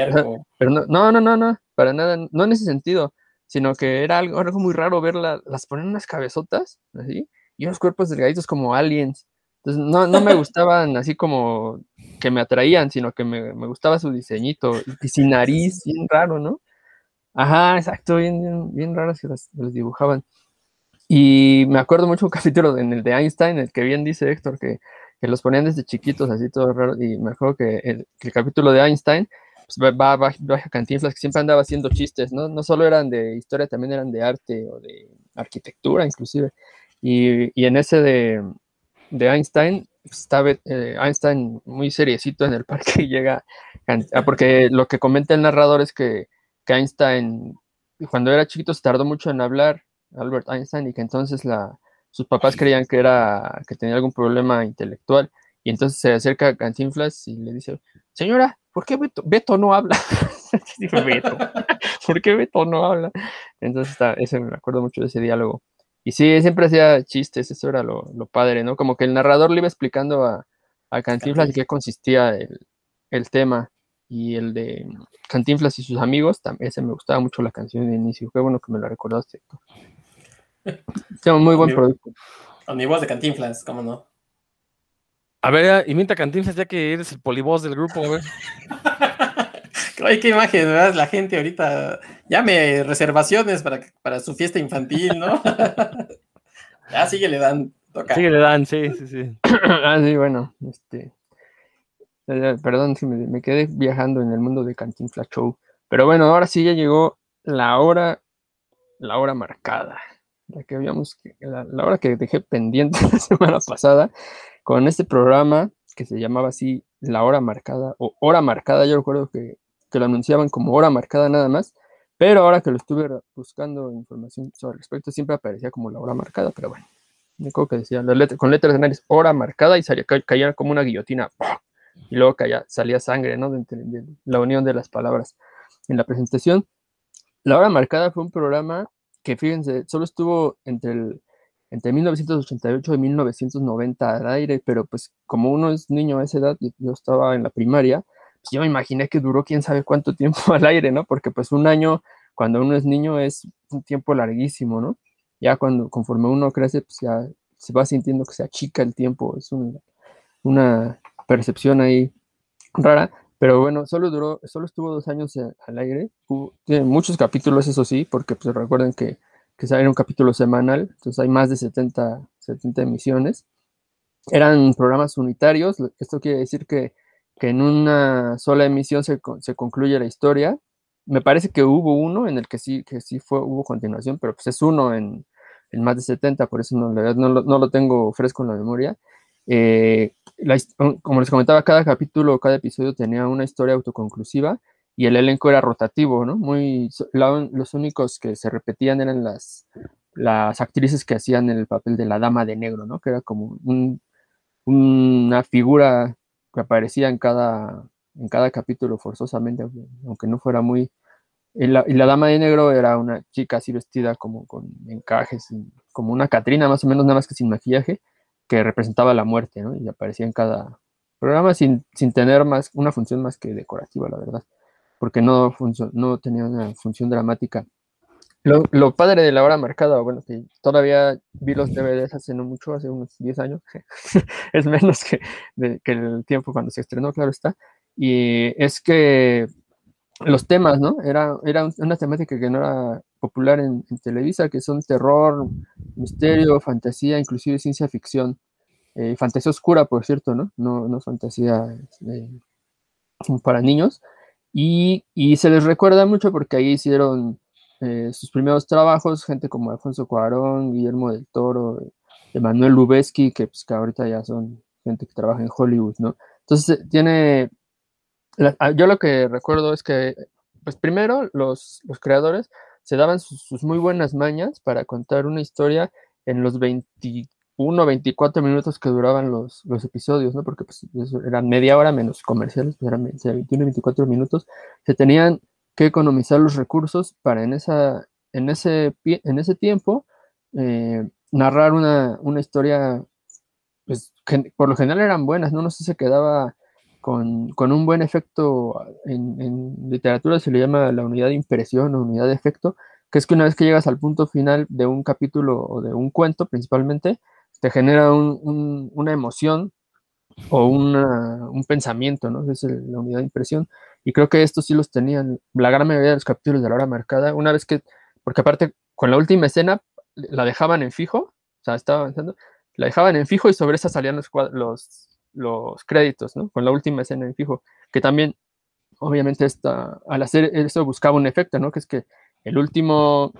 pero no, no, no, no, para nada, no en ese sentido, sino que era algo, algo muy raro verla, las ponen unas cabezotas, así, y unos cuerpos delgaditos como aliens. Entonces, no, no me gustaban así como que me atraían, sino que me, me gustaba su diseñito, y sin nariz, bien raro, ¿no? Ajá, exacto, bien, bien, bien raras que las, las dibujaban. Y me acuerdo mucho un capítulo en el de Einstein, el que bien dice Héctor, que que los ponían desde chiquitos, así todo raro, y me acuerdo que el, capítulo de Einstein, pues va, va, a Cantinflas, que siempre andaba haciendo chistes, ¿no? No solo eran de historia, también eran de arte o de arquitectura, inclusive. Y, y en ese de, de Einstein, pues, estaba eh, Einstein muy seriecito en el parque y llega, ah, porque lo que comenta el narrador es que, que Einstein, cuando era chiquito, se tardó mucho en hablar, Albert Einstein, y que entonces la, sus papás creían que era que tenía algún problema intelectual y entonces se acerca a Cantinflas y le dice, señora, ¿por qué Beto, no habla? Beto, ¿por qué Beto no habla? Entonces está, ese, me acuerdo mucho de ese diálogo. Y sí, siempre hacía chistes, eso era lo, padre, ¿no? Como que el narrador le iba explicando a, a Cantinflas de qué consistía el, tema. Y el de Cantinflas y sus amigos, también ese me gustaba mucho la canción de inicio. Qué bueno que me la recordaste. Un muy buen producto. A mi voz de Cantinflas, ¿cómo no? A ver, imita Cantinflas ya que eres el polivoz del grupo, a ver. Ay, qué imagen, ¿verdad? La gente ahorita llame reservaciones para, para su fiesta infantil, ¿no? ya sigue le dan. Toca. Sigue le dan, sí, sí, sí. ah, sí, bueno, este. Perdón si me, quedé viajando en el mundo de Cantinflas Show. Pero bueno, ahora sí ya llegó la hora, la hora marcada. La que habíamos, la, la hora que dejé pendiente la semana pasada con este programa que se llamaba así La Hora Marcada o Hora Marcada. Yo recuerdo que que lo anunciaban como hora marcada nada más, pero ahora que lo estuve buscando información sobre respecto, siempre aparecía como la hora marcada, pero bueno, me acuerdo que decía con letras de nariz, hora marcada y salía, caía como una guillotina, y luego caía, salía sangre, ¿no? De, la unión de las palabras en la presentación. La hora marcada fue un programa que, fíjense, solo estuvo entre el entre 1988 y 1990 al aire, pero pues como uno es niño a esa edad, yo estaba en la primaria, pues, yo me imaginé que duró quién sabe cuánto tiempo al aire, ¿no? Porque pues un año, cuando uno es niño, es un tiempo larguísimo, ¿no? Ya cuando, conforme uno crece, pues ya se va sintiendo que se achica el tiempo, es una percepción ahí rara, pero bueno, solo duró, solo estuvo dos años al aire, tiene muchos capítulos, eso sí, porque pues recuerden que, que sale un capítulo semanal, entonces hay más de 70, 70 emisiones. Eran programas unitarios, esto quiere decir que que en una sola emisión se, se, concluye la historia. Me parece que hubo uno en el que sí, que sí fue, hubo continuación, pero pues es uno en, en más de 70, por eso no, no, no, lo tengo fresco en la memoria. Eh, como les comentaba, cada capítulo, cada episodio tenía una historia autoconclusiva y el elenco era rotativo, ¿no? Muy, los únicos que se repetían eran las, las actrices que hacían el papel de la dama de negro, ¿no? Que era como un, una figura que aparecía en cada, en cada capítulo forzosamente, aunque no fuera muy... Y la, dama de negro era una chica así vestida como con encajes, como una Catrina más o menos, nada más que sin maquillaje, que representaba la muerte, ¿no? Y aparecía en cada programa sin, sin tener más, una función más que decorativa, la verdad, porque no, no tenía una función dramática lo, padre de la hora marcada, bueno, que todavía vi los DVDs hace no mucho, hace unos 10 años, es menos que, el tiempo cuando se estrenó, claro está, y es que los temas, ¿no? Era, era una temática que no era popular en, Televisa, que son terror, misterio, fantasía, inclusive ciencia ficción, eh, fantasía oscura, por cierto, ¿no? No, no fantasía eh, para niños, y, y se les recuerda mucho porque ahí hicieron eh, sus primeros trabajos, gente como Alfonso Cuarón, Guillermo del Toro, Emanuel Lubezki, que, pues, que ahorita ya son gente que trabaja en Hollywood, ¿no? Entonces eh, tiene, ah, yo lo que recuerdo es que, pues primero los, los creadores se daban sus, muy buenas mañas para contar una historia en los 21, 24 minutos que duraban los, los episodios, ¿no? Porque pues, eran media hora menos comerciales, pues eran 21, 24 minutos. Se tenían que economizar los recursos para en, esa, en, ese, en ese tiempo eh, narrar una, historia, pues por lo general eran buenas, ¿no? No sé si se quedaba con, un buen efecto, en, literatura se le llama la unidad de impresión o unidad de efecto, que es que una vez que llegas al punto final de un capítulo o de un cuento principalmente, te genera una emoción o un pensamiento, ¿no? Es la unidad de impresión. Y creo que estos sí los tenían, la gran mayoría de los capítulos de la hora marcada, una vez que, porque aparte con la última escena la dejaban en fijo, o sea, estaba avanzando, la dejaban en fijo y sobre esa salían los, los, los créditos, ¿no? Con la última escena en fijo, que también, obviamente, esta, al hacer eso buscaba un efecto, ¿no? Que es que el último,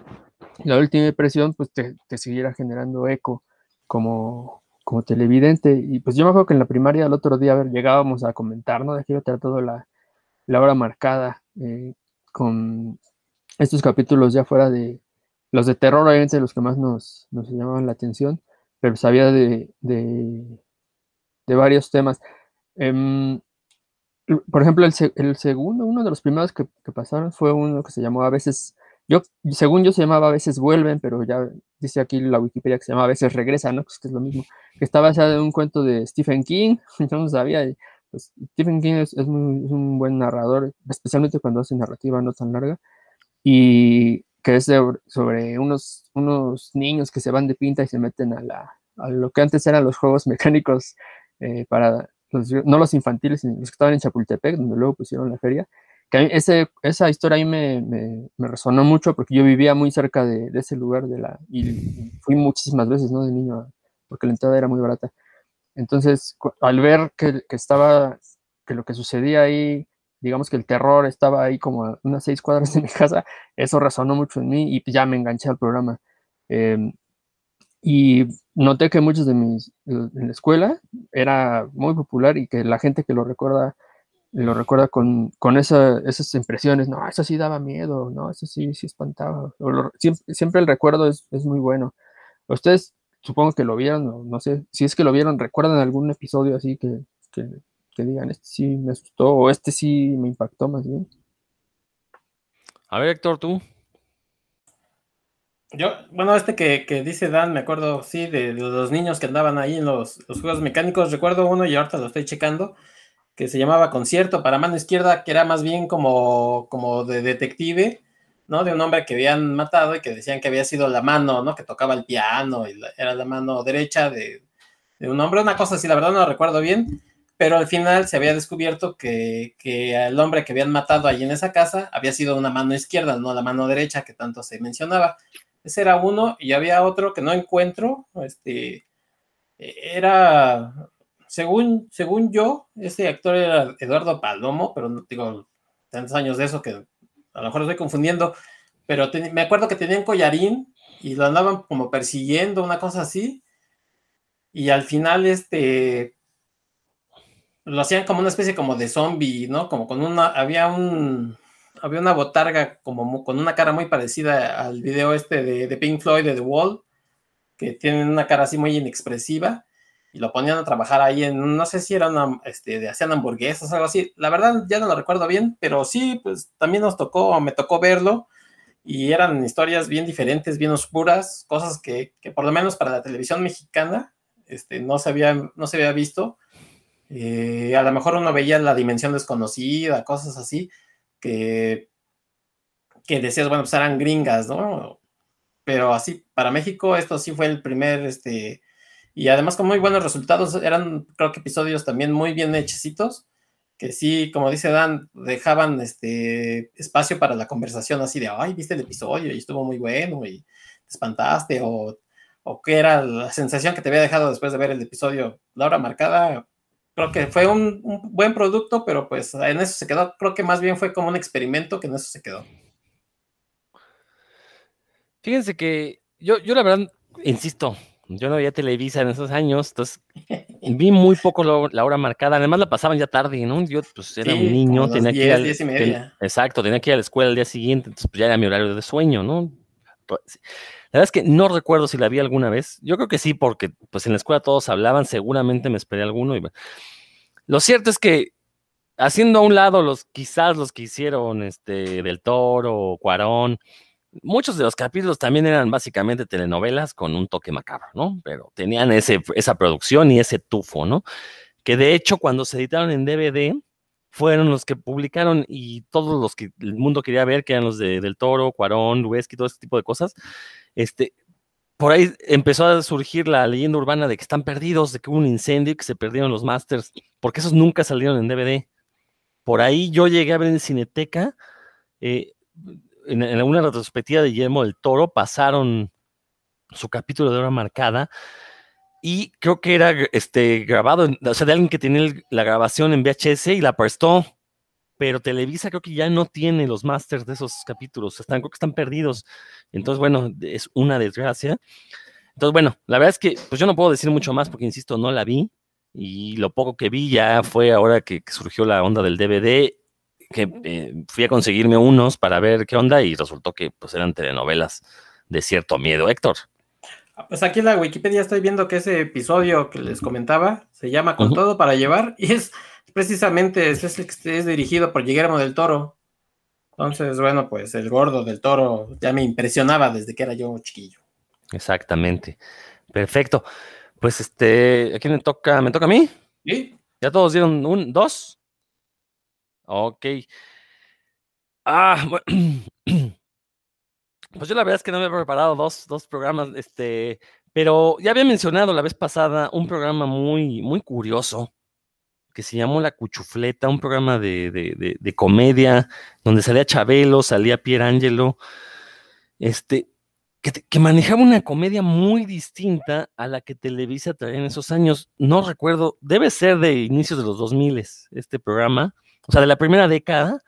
la última impresión, pues te, te siguiera generando eco como, como televidente. Y pues yo me acuerdo que en la primaria el otro día, a ver, llegábamos a comentar, ¿no? De aquí todo la, la hora marcada eh, con estos capítulos ya fuera de los de terror, obviamente los que más nos, nos llamaban la atención, pero sabía de, de, varios temas. Em, por ejemplo, el, el, segundo, uno de los primeros que, que, pasaron fue uno que se llamó A veces Yo, según yo se llamaba a veces vuelven, pero ya dice aquí la Wikipedia que se llama a veces regresa, ¿no? Pues que es lo mismo. Que está basada en un cuento de Stephen King, yo no sabía. Pues, Stephen King es, un buen narrador, especialmente cuando hace narrativa no tan larga. Y que es sobre unos, unos niños que se van de pinta y se meten a, la, a lo que antes eran los juegos mecánicos eh, para no los infantiles, sino los que estaban en Chapultepec, donde luego pusieron la feria. Que ese, esa historia ahí me, me, resonó mucho porque yo vivía muy cerca de, de, ese lugar de la, y fui muchísimas veces, ¿no? De niño, porque la entrada era muy barata. Entonces, al ver que, que estaba, que lo que sucedía ahí digamos que el terror estaba ahí como a unas seis cuadras de mi casa, eso resonó mucho en mí y ya me enganché al programa. Em, y noté que muchos de mis, en la escuela era muy popular y que la gente que lo recuerda, lo recuerda con, con esas impresiones, no, eso sí daba miedo, no, eso sí, sí espantaba. siempre, el recuerdo es, es, muy bueno. Ustedes supongo que lo vieron, no, no sé, si es que lo vieron, ¿recuerdan algún episodio así que, que, que digan, este sí me asustó o este sí me impactó más bien. A ver, Héctor, tú. Yo, bueno, este que, dice Dan, me acuerdo, sí, de, los niños que andaban ahí en los, juegos mecánicos. Recuerdo uno y ahorita lo estoy checando, que se llamaba Concierto para mano izquierda, que era más bien como, como de detective, ¿no? De un hombre que habían matado y que decían que había sido la mano, ¿no? Que tocaba el piano y era la mano derecha de, de un hombre, una cosa así, la verdad no lo recuerdo bien pero al final se había descubierto que, el hombre que habían matado allí en esa casa había sido una mano izquierda, no la mano derecha que tanto se mencionaba. Ese era uno y había otro que no encuentro, este, era, según, según yo, ese actor era Eduardo Palomo, pero no digo tantos años de eso que a lo mejor estoy confundiendo, pero me acuerdo que tenía un collarín y lo andaban como persiguiendo, una cosa así, y al final, este, lo hacían como una especie como de zombie, ¿no? Como con una, había un, había una botarga como con una cara muy parecida al video este de, Pink Floyd de The Wall, que tienen una cara así muy inexpresiva, y lo ponían a trabajar ahí en, no sé si era una, este, de hacían hamburguesas o algo así, la verdad ya no lo recuerdo bien, pero sí, pues también nos tocó, me tocó verlo, y eran historias bien diferentes, bien oscuras, cosas que, que por lo menos para la televisión mexicana, este, no se había, no se había visto, eh, a lo mejor uno veía la dimensión desconocida, cosas así, que, que decías, bueno, pues eran gringas, ¿no? Pero así, para México, esto sí fue el primer, este, y además con muy buenos resultados, eran, creo que episodios también muy bien hechecitos, que sí, como dice Dan, dejaban este espacio para la conversación así de, ay, viste el episodio y estuvo muy bueno y te espantaste, o, o qué era la sensación que te había dejado después de ver el episodio, la hora marcada, creo que fue un, buen producto, pero pues en eso se quedó. Creo que más bien fue como un experimento que en eso se quedó. Fíjense que yo, yo la verdad, insisto, yo no veía Televisa en esos años, entonces vi muy poco la hora marcada. Además la pasaban ya tarde, ¿no? Yo pues era un niño, tenía que ir al, media. exacto, tenía que ir a la escuela el día siguiente, entonces pues ya era mi horario de sueño, ¿no? Pues, la verdad es que no recuerdo si la vi alguna vez. Yo creo que sí, porque pues en la escuela todos hablaban, seguramente me esperé alguno. Y... Lo cierto es que haciendo a un lado los quizás los que hicieron este del Toro, Cuarón, muchos de los capítulos también eran básicamente telenovelas con un toque macabro, ¿no? Pero tenían ese, esa producción y ese tufo, ¿no? Que de hecho cuando se editaron en DVD fueron los que publicaron y todos los que el mundo quería ver, que eran los de Del Toro, Cuarón, Lubeski, todo ese tipo de cosas, este, por ahí empezó a surgir la leyenda urbana de que están perdidos, de que hubo un incendio y que se perdieron los masters, porque esos nunca salieron en DVD. Por ahí yo llegué a ver en Cineteca, eh, en, en, una retrospectiva de Guillermo del Toro, pasaron su capítulo de hora marcada y creo que era este, grabado, o sea, de alguien que tenía la grabación en VHS y la prestó pero Televisa creo que ya no tiene los masters de esos capítulos, están, creo que están perdidos. Entonces, bueno, es una desgracia. Entonces, bueno, la verdad es que pues yo no puedo decir mucho más porque, insisto, no la vi. Y lo poco que vi ya fue ahora que, surgió la onda del DVD, que eh, fui a conseguirme unos para ver qué onda y resultó que pues eran telenovelas de cierto miedo. Héctor. Ah, pues aquí en la Wikipedia estoy viendo que ese episodio que les comentaba se llama Con todo para llevar y es precisamente es, es, es dirigido por Guillermo del Toro. Entonces, bueno, pues el gordo del toro ya me impresionaba desde que era yo chiquillo. Exactamente. Perfecto. Pues este, ¿a quién me toca? ¿Me toca a mí? Sí. ¿Ya todos dieron un, dos? Ok. Ah, bueno. Pues yo la verdad es que no me había preparado dos, dos programas, este, pero ya había mencionado la vez pasada un programa muy, muy curioso que se llamó La Cuchufleta, un programa de, de, de, comedia donde salía Chabelo, salía Pierangelo, este, que, que, manejaba una comedia muy distinta a la que Televisa traía en esos años. No recuerdo, debe ser de inicios de los 2000 este programa, o sea, de la primera década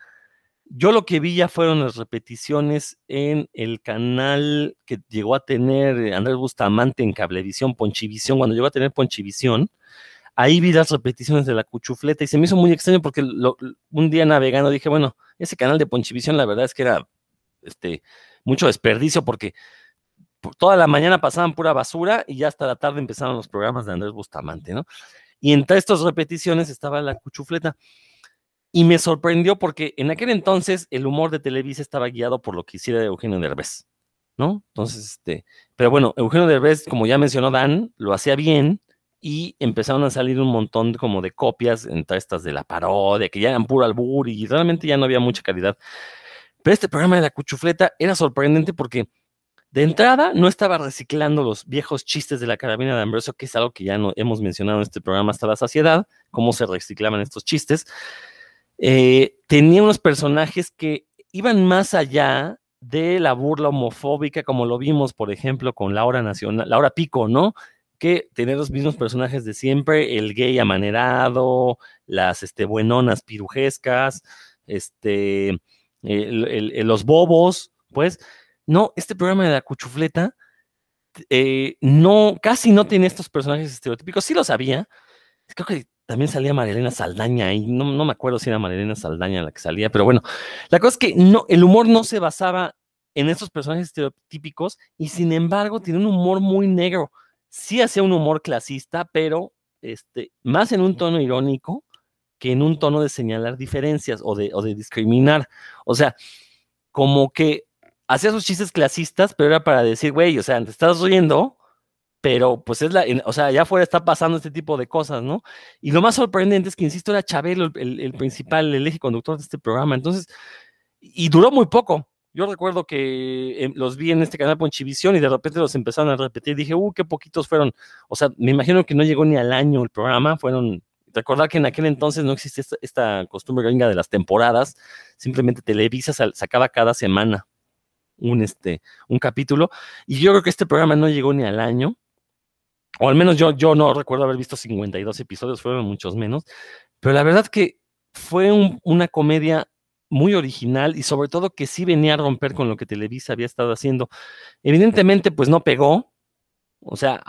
yo lo que vi ya fueron las repeticiones en el canal que llegó a tener eh, Andrés Bustamante en Cablevisión, Ponchivisión, cuando llegó a tener Ponchivisión. Ahí vi las repeticiones de la cuchufleta y se me hizo muy extraño porque un día navegando dije, bueno, ese canal de Ponchivisión la verdad es que era este, mucho desperdicio porque toda la mañana pasaban pura basura y ya hasta la tarde empezaron los programas de Andrés Bustamante, ¿no? Y entre estas repeticiones estaba la cuchufleta. Y me sorprendió porque en aquel entonces el humor de Televisa estaba guiado por lo que hiciera Eugenio Derbez, ¿no? Entonces, este, pero bueno, Eugenio Derbez, como ya mencionó Dan, lo hacía bien y empezaron a salir un montón como de copias entre estas de la parodia, que ya eran puro albur y realmente ya no había mucha calidad. Pero este programa de la cuchufleta era sorprendente porque de entrada no estaba reciclando los viejos chistes de la carabina de Ambrosio, que es algo que ya no hemos mencionado en este programa hasta la saciedad, cómo se reciclaban estos chistes eh, tenía unos personajes que iban más allá de la burla homofóbica, como lo vimos, por ejemplo, con Laura Nacional, Laura Pico, ¿no? Que tenía los mismos personajes de siempre, el gay amanerado, las este, buenonas pirujescas, este, los bobos, pues, no, este programa de la cuchufleta eh, no, casi no tiene estos personajes estereotípicos, sí lo sabía, creo que también salía Marilena Saldaña y no, no me acuerdo si era Marilena Saldaña la que salía, pero bueno, la cosa es que no, el humor no se basaba en estos personajes estereotípicos y sin embargo tiene un humor muy negro. Sí hacía un humor clasista, pero este, más en un tono irónico que en un tono de señalar diferencias o de, o de discriminar. O sea, como que hacía sus chistes clasistas, pero era para decir, güey, o sea, te estás riendo, pero pues es la, o sea, allá afuera está pasando este tipo de cosas, ¿no? Y lo más sorprendente es que, insisto, era Chabelo el, principal, el eje conductor de este programa, entonces, y duró muy poco. Yo recuerdo que em, los vi en este canal Ponchivisión y de repente los empezaron a repetir. Dije, uh, qué poquitos fueron. O sea, me imagino que no llegó ni al año el programa. Fueron, recordar que en aquel entonces no existía esta, costumbre gringa de las temporadas. Simplemente Televisa sacaba cada semana un, este, un capítulo. Y yo creo que este programa no llegó ni al año o al menos yo, yo no recuerdo haber visto 52 episodios, fueron muchos menos, pero la verdad que fue una comedia muy original y sobre todo que sí venía a romper con lo que Televisa había estado haciendo. Evidentemente, pues no pegó, o sea,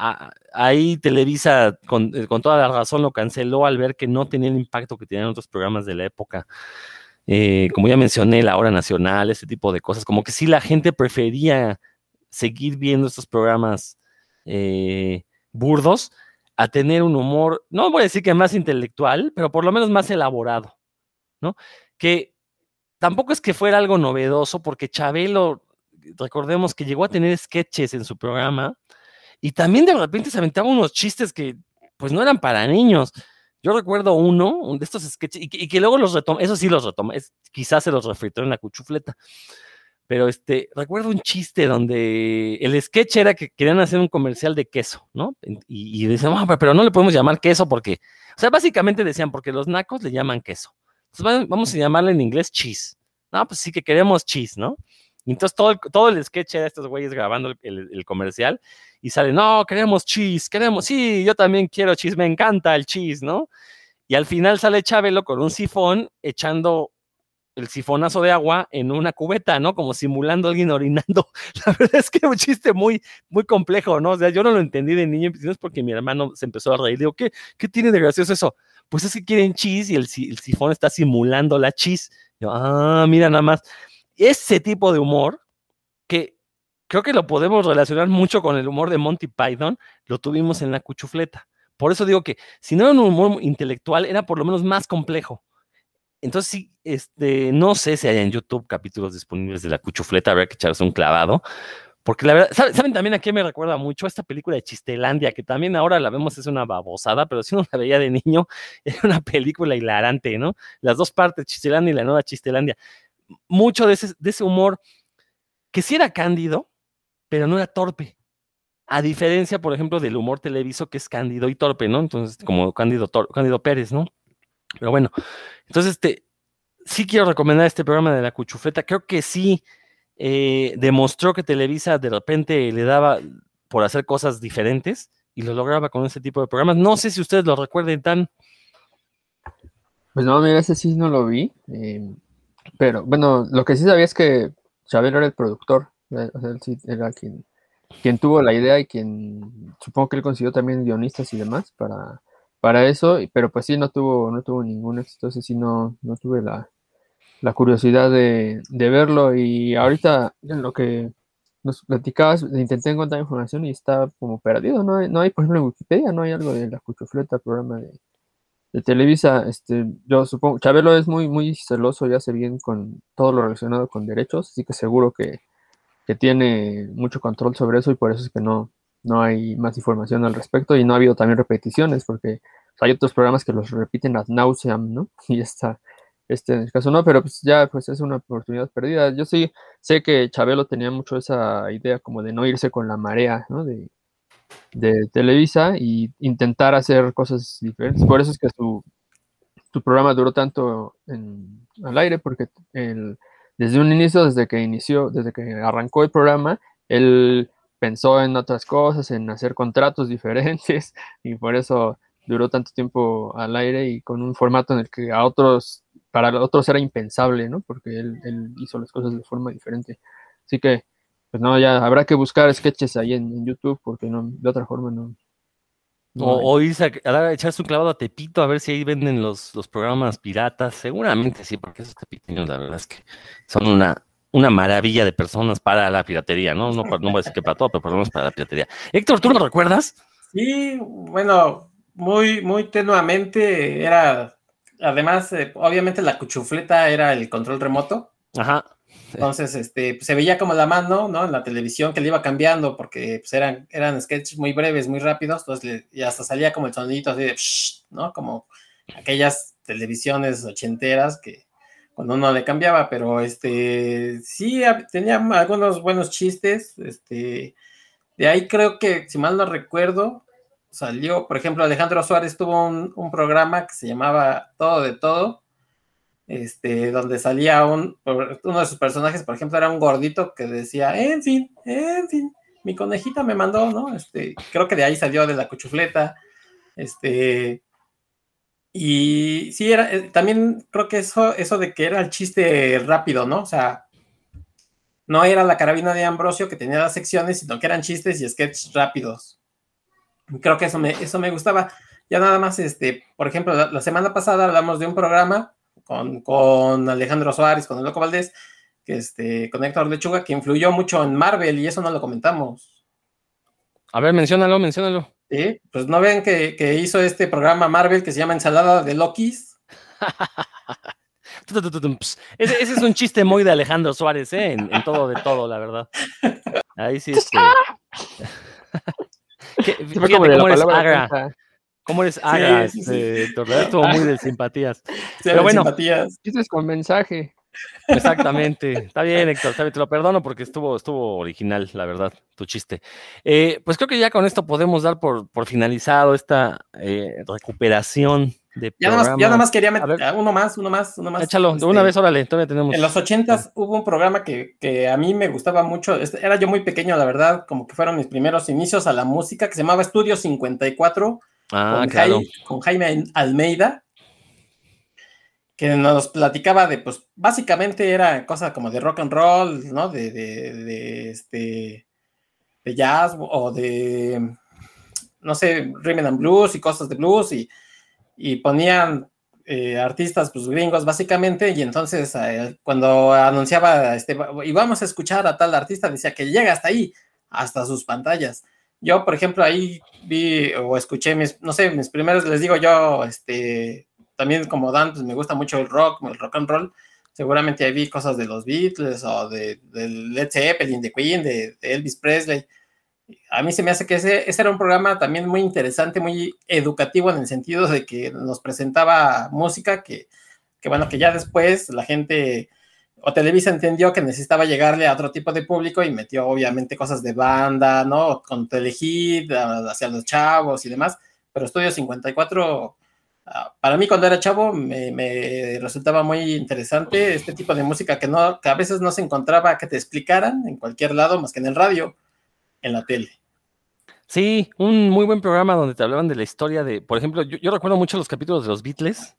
ahí Televisa con, eh, con, toda la razón lo canceló al ver que no tenía el impacto que tenían otros programas de la época. Eh, como ya mencioné, la hora nacional, ese tipo de cosas, como que sí la gente prefería seguir viendo estos programas eh, burdos a tener un humor, no voy a decir que más intelectual, pero por lo menos más elaborado, ¿no? Que tampoco es que fuera algo novedoso, porque Chabelo, recordemos que llegó a tener sketches en su programa y también de repente se aventaba unos chistes que pues no eran para niños. Yo recuerdo uno, de estos sketches, y que, luego los retoma, eso sí los retoma, quizás se los refritó en la cuchufleta, pero este, recuerdo un chiste donde el sketch era que querían hacer un comercial de queso, ¿no? Y, y decían, ah, pero no le podemos llamar queso porque, o sea, básicamente decían, porque los nacos le llaman queso. Entonces vamos a llamarle en inglés cheese. No, pues sí que queremos cheese, ¿no? Y entonces todo el, todo el sketch era estos güeyes grabando el, el, comercial y sale, no, queremos cheese, queremos, sí, yo también quiero cheese, me encanta el cheese, ¿no? Y al final sale Chabelo con un sifón echando el sifonazo de agua en una cubeta, ¿no? Como simulando a alguien orinando. La verdad es que es un chiste muy, muy complejo, ¿no? O sea, yo no lo entendí de niño, sino es porque mi hermano se empezó a reír. Digo, ¿qué, qué tiene de gracioso eso? Pues es que quieren cheese y el, el sifón está simulando la cheese. Yo, ah, mira nada más. Ese tipo de humor, que creo que lo podemos relacionar mucho con el humor de Monty Python, lo tuvimos en la cuchufleta. Por eso digo que si no era un humor intelectual, era por lo menos más complejo entonces sí, este, no sé si hay en YouTube capítulos disponibles de la cuchufleta, habrá que echarse un clavado. Porque la verdad, ¿saben, también a qué me recuerda mucho? Esta película de Chistelandia, que también ahora la vemos, es una babosada, pero si uno la veía de niño, era una película hilarante, ¿no? Las dos partes, Chistelandia y la nueva Chistelandia. Mucho de ese, de ese humor que sí era cándido, pero no era torpe. A diferencia, por ejemplo, del humor televiso que es cándido y torpe, ¿no? Entonces, como Cándido, Cándido Pérez, ¿no? Pero bueno, entonces, este, sí quiero recomendar este programa de la cuchufleta. Creo que sí eh, demostró que Televisa de repente le daba por hacer cosas diferentes y lo lograba con ese tipo de programas. No sé si ustedes lo recuerden tan. Pues no, mira, ese sí no lo vi. Em, pero bueno, lo que sí sabía es que Chabelo era el productor. Era quien, quien tuvo la idea y quien supongo que él consiguió también guionistas y demás para, para eso, pero pues sí no tuvo, no tuvo ningún éxito, ese sí no, no tuve la, la curiosidad de, de, verlo y ahorita en lo que nos platicabas, intenté encontrar información y está como perdido, no hay, no hay, por ejemplo, en Wikipedia no hay algo de la cuchufleta, programa de, de Televisa, este, yo supongo, Chabelo es muy, muy celoso y hace bien con todo lo relacionado con derechos, así que seguro que, que tiene mucho control sobre eso y por eso es que no, no hay más información al respecto y no ha habido también repeticiones porque hay otros programas que los repiten ad nauseam, ¿no? Y está este en el caso no, pero pues ya pues es una oportunidad perdida. Yo sí sé que Chabelo tenía mucho esa idea como de no irse con la marea, ¿no? De, de Televisa y intentar hacer cosas diferentes. Por eso es que su, su programa duró tanto en, al aire, porque desde un inicio, desde que inició, desde que arrancó el programa, él pensó en otras cosas, en hacer contratos diferentes, y por eso duró tanto tiempo al aire y con un formato en el que a otros, para otros era impensable, ¿no? Porque él, hizo las cosas de forma diferente. Así que, pues no, ya habrá que buscar sketches ahí en, YouTube, porque no, de otra forma no. o, irse a, echarse un clavado a Tepito a ver si ahí venden los, los programas piratas. Seguramente sí, porque esos tepiteños, la verdad es que son una, una maravilla de personas para la piratería, ¿no? No, no voy a decir que para todo, pero por lo menos para la piratería. Héctor, ¿tú lo recuerdas? Sí, bueno, muy, muy tenuamente era, además, eh, obviamente la cuchufleta era el control remoto. Ajá. Entonces, este, se veía como la mano, ¿no? En la televisión que le iba cambiando porque pues, eran, eran sketches muy breves, muy rápidos, entonces y hasta salía como el sonidito así de, ¿no? Como aquellas televisiones ochenteras que, cuando uno le cambiaba, pero este sí tenía algunos buenos chistes. Este, de ahí creo que, si mal no recuerdo, salió, por ejemplo, Alejandro Suárez tuvo un, programa que se llamaba Todo de Todo, este, donde salía un, uno de sus personajes, por ejemplo, era un gordito que decía, en fin, en fin, mi conejita me mandó, ¿no? Este, creo que de ahí salió de la cuchufleta. Este, y sí, era, eh, también creo que eso, eso de que era el chiste rápido, ¿no? O sea, no era la carabina de Ambrosio que tenía las secciones, sino que eran chistes y sketches rápidos. Creo que eso me, eso me gustaba. Ya nada más, este, por ejemplo, la, semana pasada hablamos de un programa con, con, Alejandro Suárez, con el Loco Valdés, que este, con Héctor Lechuga, que influyó mucho en Marvel y eso no lo comentamos. A ver, menciónalo, menciónalo. Sí, pues no ven que, hizo este programa Marvel que se llama Ensalada de Lokis. ese, es un chiste muy de Alejandro Suárez, ¿eh? En, todo de todo, la verdad. Ahí sí, este. ¿Cómo eres agra? ¿Cómo eres agra? Sí, Estuvo muy de simpatías. Pero bueno, simpatías. Chistes con mensaje. Exactamente. Está bien, Héctor. Te lo perdono porque estuvo, estuvo original, la verdad, tu chiste. Eh, pues creo que ya con esto podemos dar por, por finalizado esta eh, recuperación de ya nada, más, ya nada más quería meter uno más, uno más, uno más. Échalo, de una este, vez, órale, todavía tenemos. En los ochentas hubo un programa que, que, a mí me gustaba mucho. Este, era yo muy pequeño, la verdad, como que fueron mis primeros inicios a la música, que se llamaba Estudio 54. Ah, con, con Jaime Almeida que nos platicaba de, pues, básicamente era cosa como de rock and roll, ¿no? De, de, este, de jazz o de, no sé, rhythm and blues y cosas de blues y, y ponían eh, artistas, pues, gringos, básicamente, y entonces eh, cuando anunciaba, este, y a escuchar a tal artista, decía que llega hasta ahí, hasta sus pantallas. Yo, por ejemplo, ahí vi o escuché mis, no sé, mis primeros, les digo yo, este, también como Dan, pues me gusta mucho el rock, el rock and roll. Seguramente ahí vi cosas de los Beatles o de, Led Zeppelin, de Queen, de, Elvis Presley. A mí se me hace que ese, ese era un programa también muy interesante, muy educativo en el sentido de que nos presentaba música que, que bueno, que ya después la gente o Televisa entendió que necesitaba llegarle a otro tipo de público y metió obviamente cosas de banda, ¿no? Con Telehit, hacia los chavos y demás, pero Estudio 54, ah, para mí cuando era chavo me, resultaba muy interesante este tipo de música que, no, a veces no se encontraba que te explicaran en cualquier lado más que en el radio, en la tele. Sí, un muy buen programa donde te hablaban de la historia de, por ejemplo, yo recuerdo mucho los capítulos de los Beatles,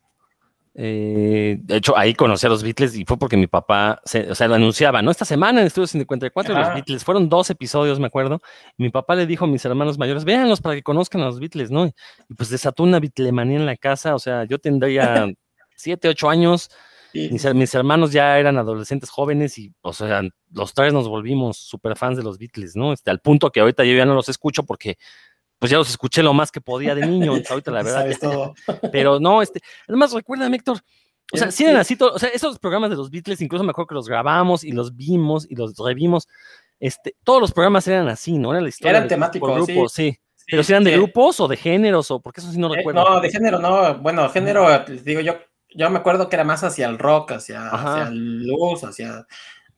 eh, de hecho, ahí conocí a los Beatles y fue porque mi papá, se, o sea, lo anunciaba, ¿no? Esta semana en Estudio 54 los Beatles, fueron dos episodios, me acuerdo. mi papá le dijo a mis hermanos mayores, véanlos para que conozcan a los Beatles, ¿no? Y pues desató una bitlemanía en la casa, o sea, yo tendría siete, ocho años, mis, mis, hermanos ya eran adolescentes jóvenes y, o sea, los tres nos volvimos súper fans de los Beatles, ¿no? Este, al punto que ahorita yo ya no los escucho porque pues ya los escuché lo más que podía de niño, ahorita la verdad. todo. Pero no, este, además recuerda, Héctor, o sea, sí eran así, o sea, esos programas de los Beatles, incluso me acuerdo que los grabamos y los vimos y los revimos, este, todos los programas eran así, ¿no? Era la historia. Eran temáticos, grupos, sí. Pero si eran de grupos o de géneros o porque eso sí no eh, recuerdo. no, de género no, bueno, género, digo yo, yo me acuerdo que era más hacia el rock, hacia, hacia el luz, hacia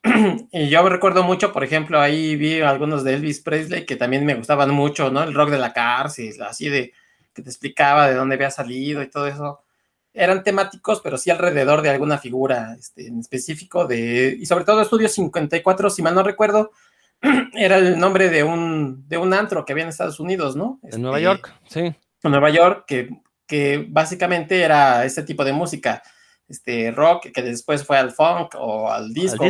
y yo recuerdo mucho, por ejemplo, ahí vi algunos de Elvis Presley que también me gustaban mucho, ¿no? El rock de la cárcel, así de que te explicaba de dónde había salido y todo eso. Eran temáticos, pero sí alrededor de alguna figura este, en específico de, y sobre todo Estudio 54, si mal no recuerdo, era el nombre de un, de un antro que había en Estados Unidos, ¿no? en Nueva este, York, sí. En Nueva York, que, que básicamente era este tipo de música este rock que después fue al funk o al disco,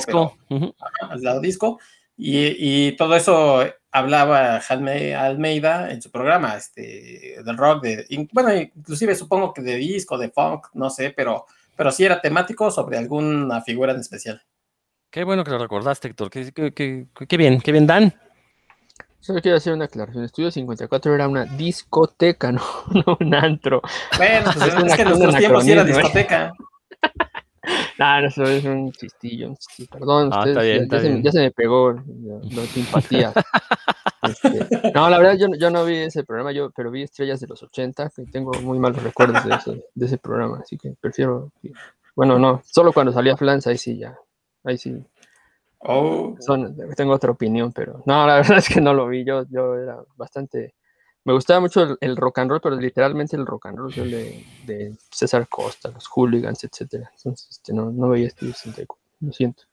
al, lado disco, y, todo eso hablaba Jaime Almeida en su programa, este, del rock, de, bueno, inclusive supongo que de disco, de funk, no sé, pero, pero sí era temático sobre alguna figura en especial. Qué bueno que lo recordaste, Héctor, qué, qué, bien, qué bien, Dan. Solo quiero hacer una aclaración. Estudio 54 era una discoteca, no, un antro. Bueno, pues es, que en nuestros tiempos sí era ¿eh? No, eso es un chistillo, Perdón, ah, ya, Se, me pegó la, simpatía. Este, no, la verdad, yo, yo, no vi ese programa, yo, pero vi Estrellas de los 80, que tengo muy malos recuerdos de, de ese programa, así que prefiero. Bueno, no, solo cuando salía Flans, ahí sí ya. Ahí sí. Oh. tengo otra opinión, pero no, la verdad es que no lo vi. Yo, yo era bastante me gustaba mucho el, rock and roll, pero literalmente el rock and roll de, de César Costa, los hooligans, etcétera. Entonces, este, no, no veía Estudio 64, lo siento.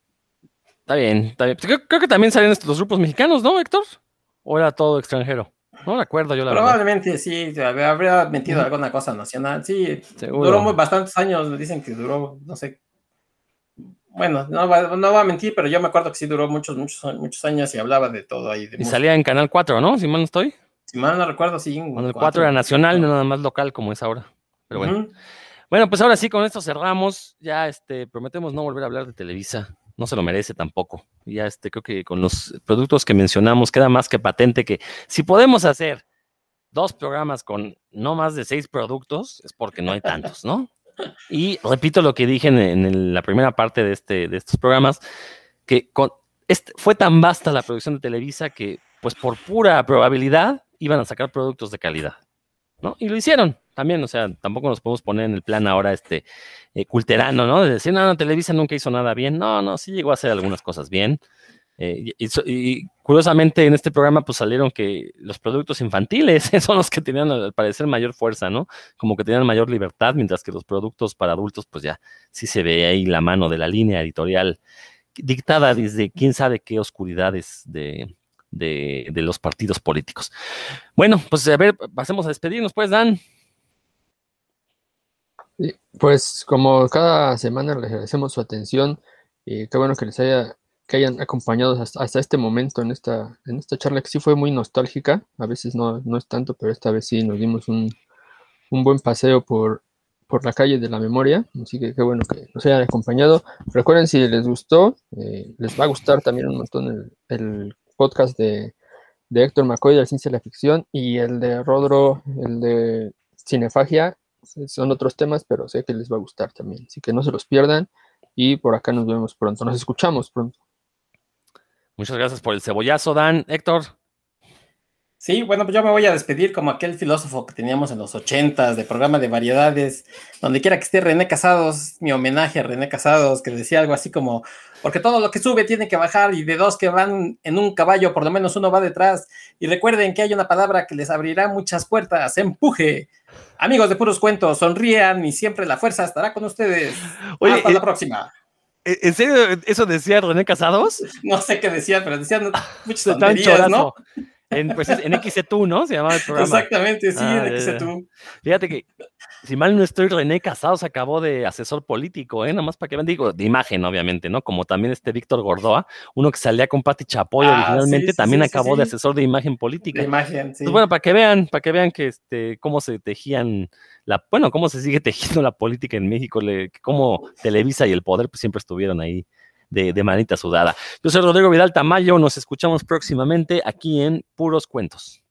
Está bien, está bien. Creo, creo, que también salen estos, los grupos mexicanos, ¿no, Héctor? ¿O era todo extranjero? No me acuerdo yo la Probablemente sí, habría metido alguna cosa nacional. Sí, duró bastantes años, dicen que duró, no sé. Bueno, no va, no va a mentir, pero yo me acuerdo que sí duró muchos, muchos, muchos años y hablaba de todo ahí. y salía en Canal 4, ¿no? Si mal no estoy. Si mal no recuerdo, sí. Cuando el 4 era nacional, no nada más local como es ahora. Pero bueno. Bueno, pues ahora sí, con esto cerramos. Ya este, prometemos no volver a hablar de Televisa. No se lo merece tampoco. Ya este, creo que con los productos que mencionamos queda más que patente que si podemos hacer dos programas con no más de seis productos, es porque no hay tantos, ¿no? Y repito lo que dije en, la primera parte de, este, de estos programas, que con, este, fue tan vasta la producción de Televisa que, pues por pura probabilidad, iban a sacar productos de calidad, ¿no? Y lo hicieron también, o sea, tampoco nos podemos poner en el plan ahora este eh, culterano, ¿no? De decir, no, no, Televisa nunca hizo nada bien. No, no, sí llegó a hacer algunas cosas bien. Eh, y, curiosamente en este programa pues salieron que los productos infantiles son los que tenían al parecer mayor fuerza, ¿no? Como que tenían mayor libertad, mientras que los productos para adultos pues ya sí se ve ahí la mano de la línea editorial dictada desde quién sabe qué oscuridades de, de, los partidos políticos. Bueno, pues a ver, pasemos a despedirnos, pues, Dan. pues como cada semana les agradecemos su atención y qué bueno que les haya que hayan acompañado hasta, este momento en esta, en esta charla que sí fue muy nostálgica, a veces no, no es tanto, pero esta vez sí nos dimos un, buen paseo por, por la calle de la memoria, así que qué bueno que nos hayan acompañado. Recuerden si les gustó, eh, les va a gustar también un montón el podcast de, Héctor McCoy de la ciencia de la ficción y el de Rodro, el de Cinefagia, son otros temas, pero sé que les va a gustar también. Así que no se los pierdan y por acá nos vemos pronto, nos escuchamos pronto. Muchas gracias por el cebollazo, Dan. Héctor. Sí, bueno, pues yo me voy a despedir como aquel filósofo que teníamos en los ochentas de programa de variedades, donde quiera que esté René Casados, mi homenaje a René Casados, que decía algo así como, porque todo lo que sube tiene que bajar y de dos que van en un caballo, por lo menos uno va detrás. Y recuerden que hay una palabra que les abrirá muchas puertas, empuje. Amigos de puros cuentos, sonrían y siempre la fuerza estará con ustedes. Hasta la eh, próxima. Eh, ¿En serio eso decía René Casados? No sé qué decía, pero decían muchas tonterías, ¿no? En, pues en XC2, ¿no? Se llamaba el programa. Exactamente, sí, en ah, XC2. Fíjate que, si mal no estoy, René Casado se acabó de asesor político, ¿eh? Nada más para que vean, digo, de imagen, obviamente, ¿no? Como también este Víctor Gordoa, uno que salía con Pati Chapoy ah, originalmente, también acabó de asesor de imagen política. De imagen, sí. Pues bueno, para que vean, para que vean que este, cómo se tejían la, bueno, cómo se sigue tejiendo la política en México, le, cómo Televisa y el poder pues, siempre estuvieron ahí de, manita sudada. Yo soy Rodrigo Vidal Tamayo, nos escuchamos próximamente aquí en Puros Cuentos.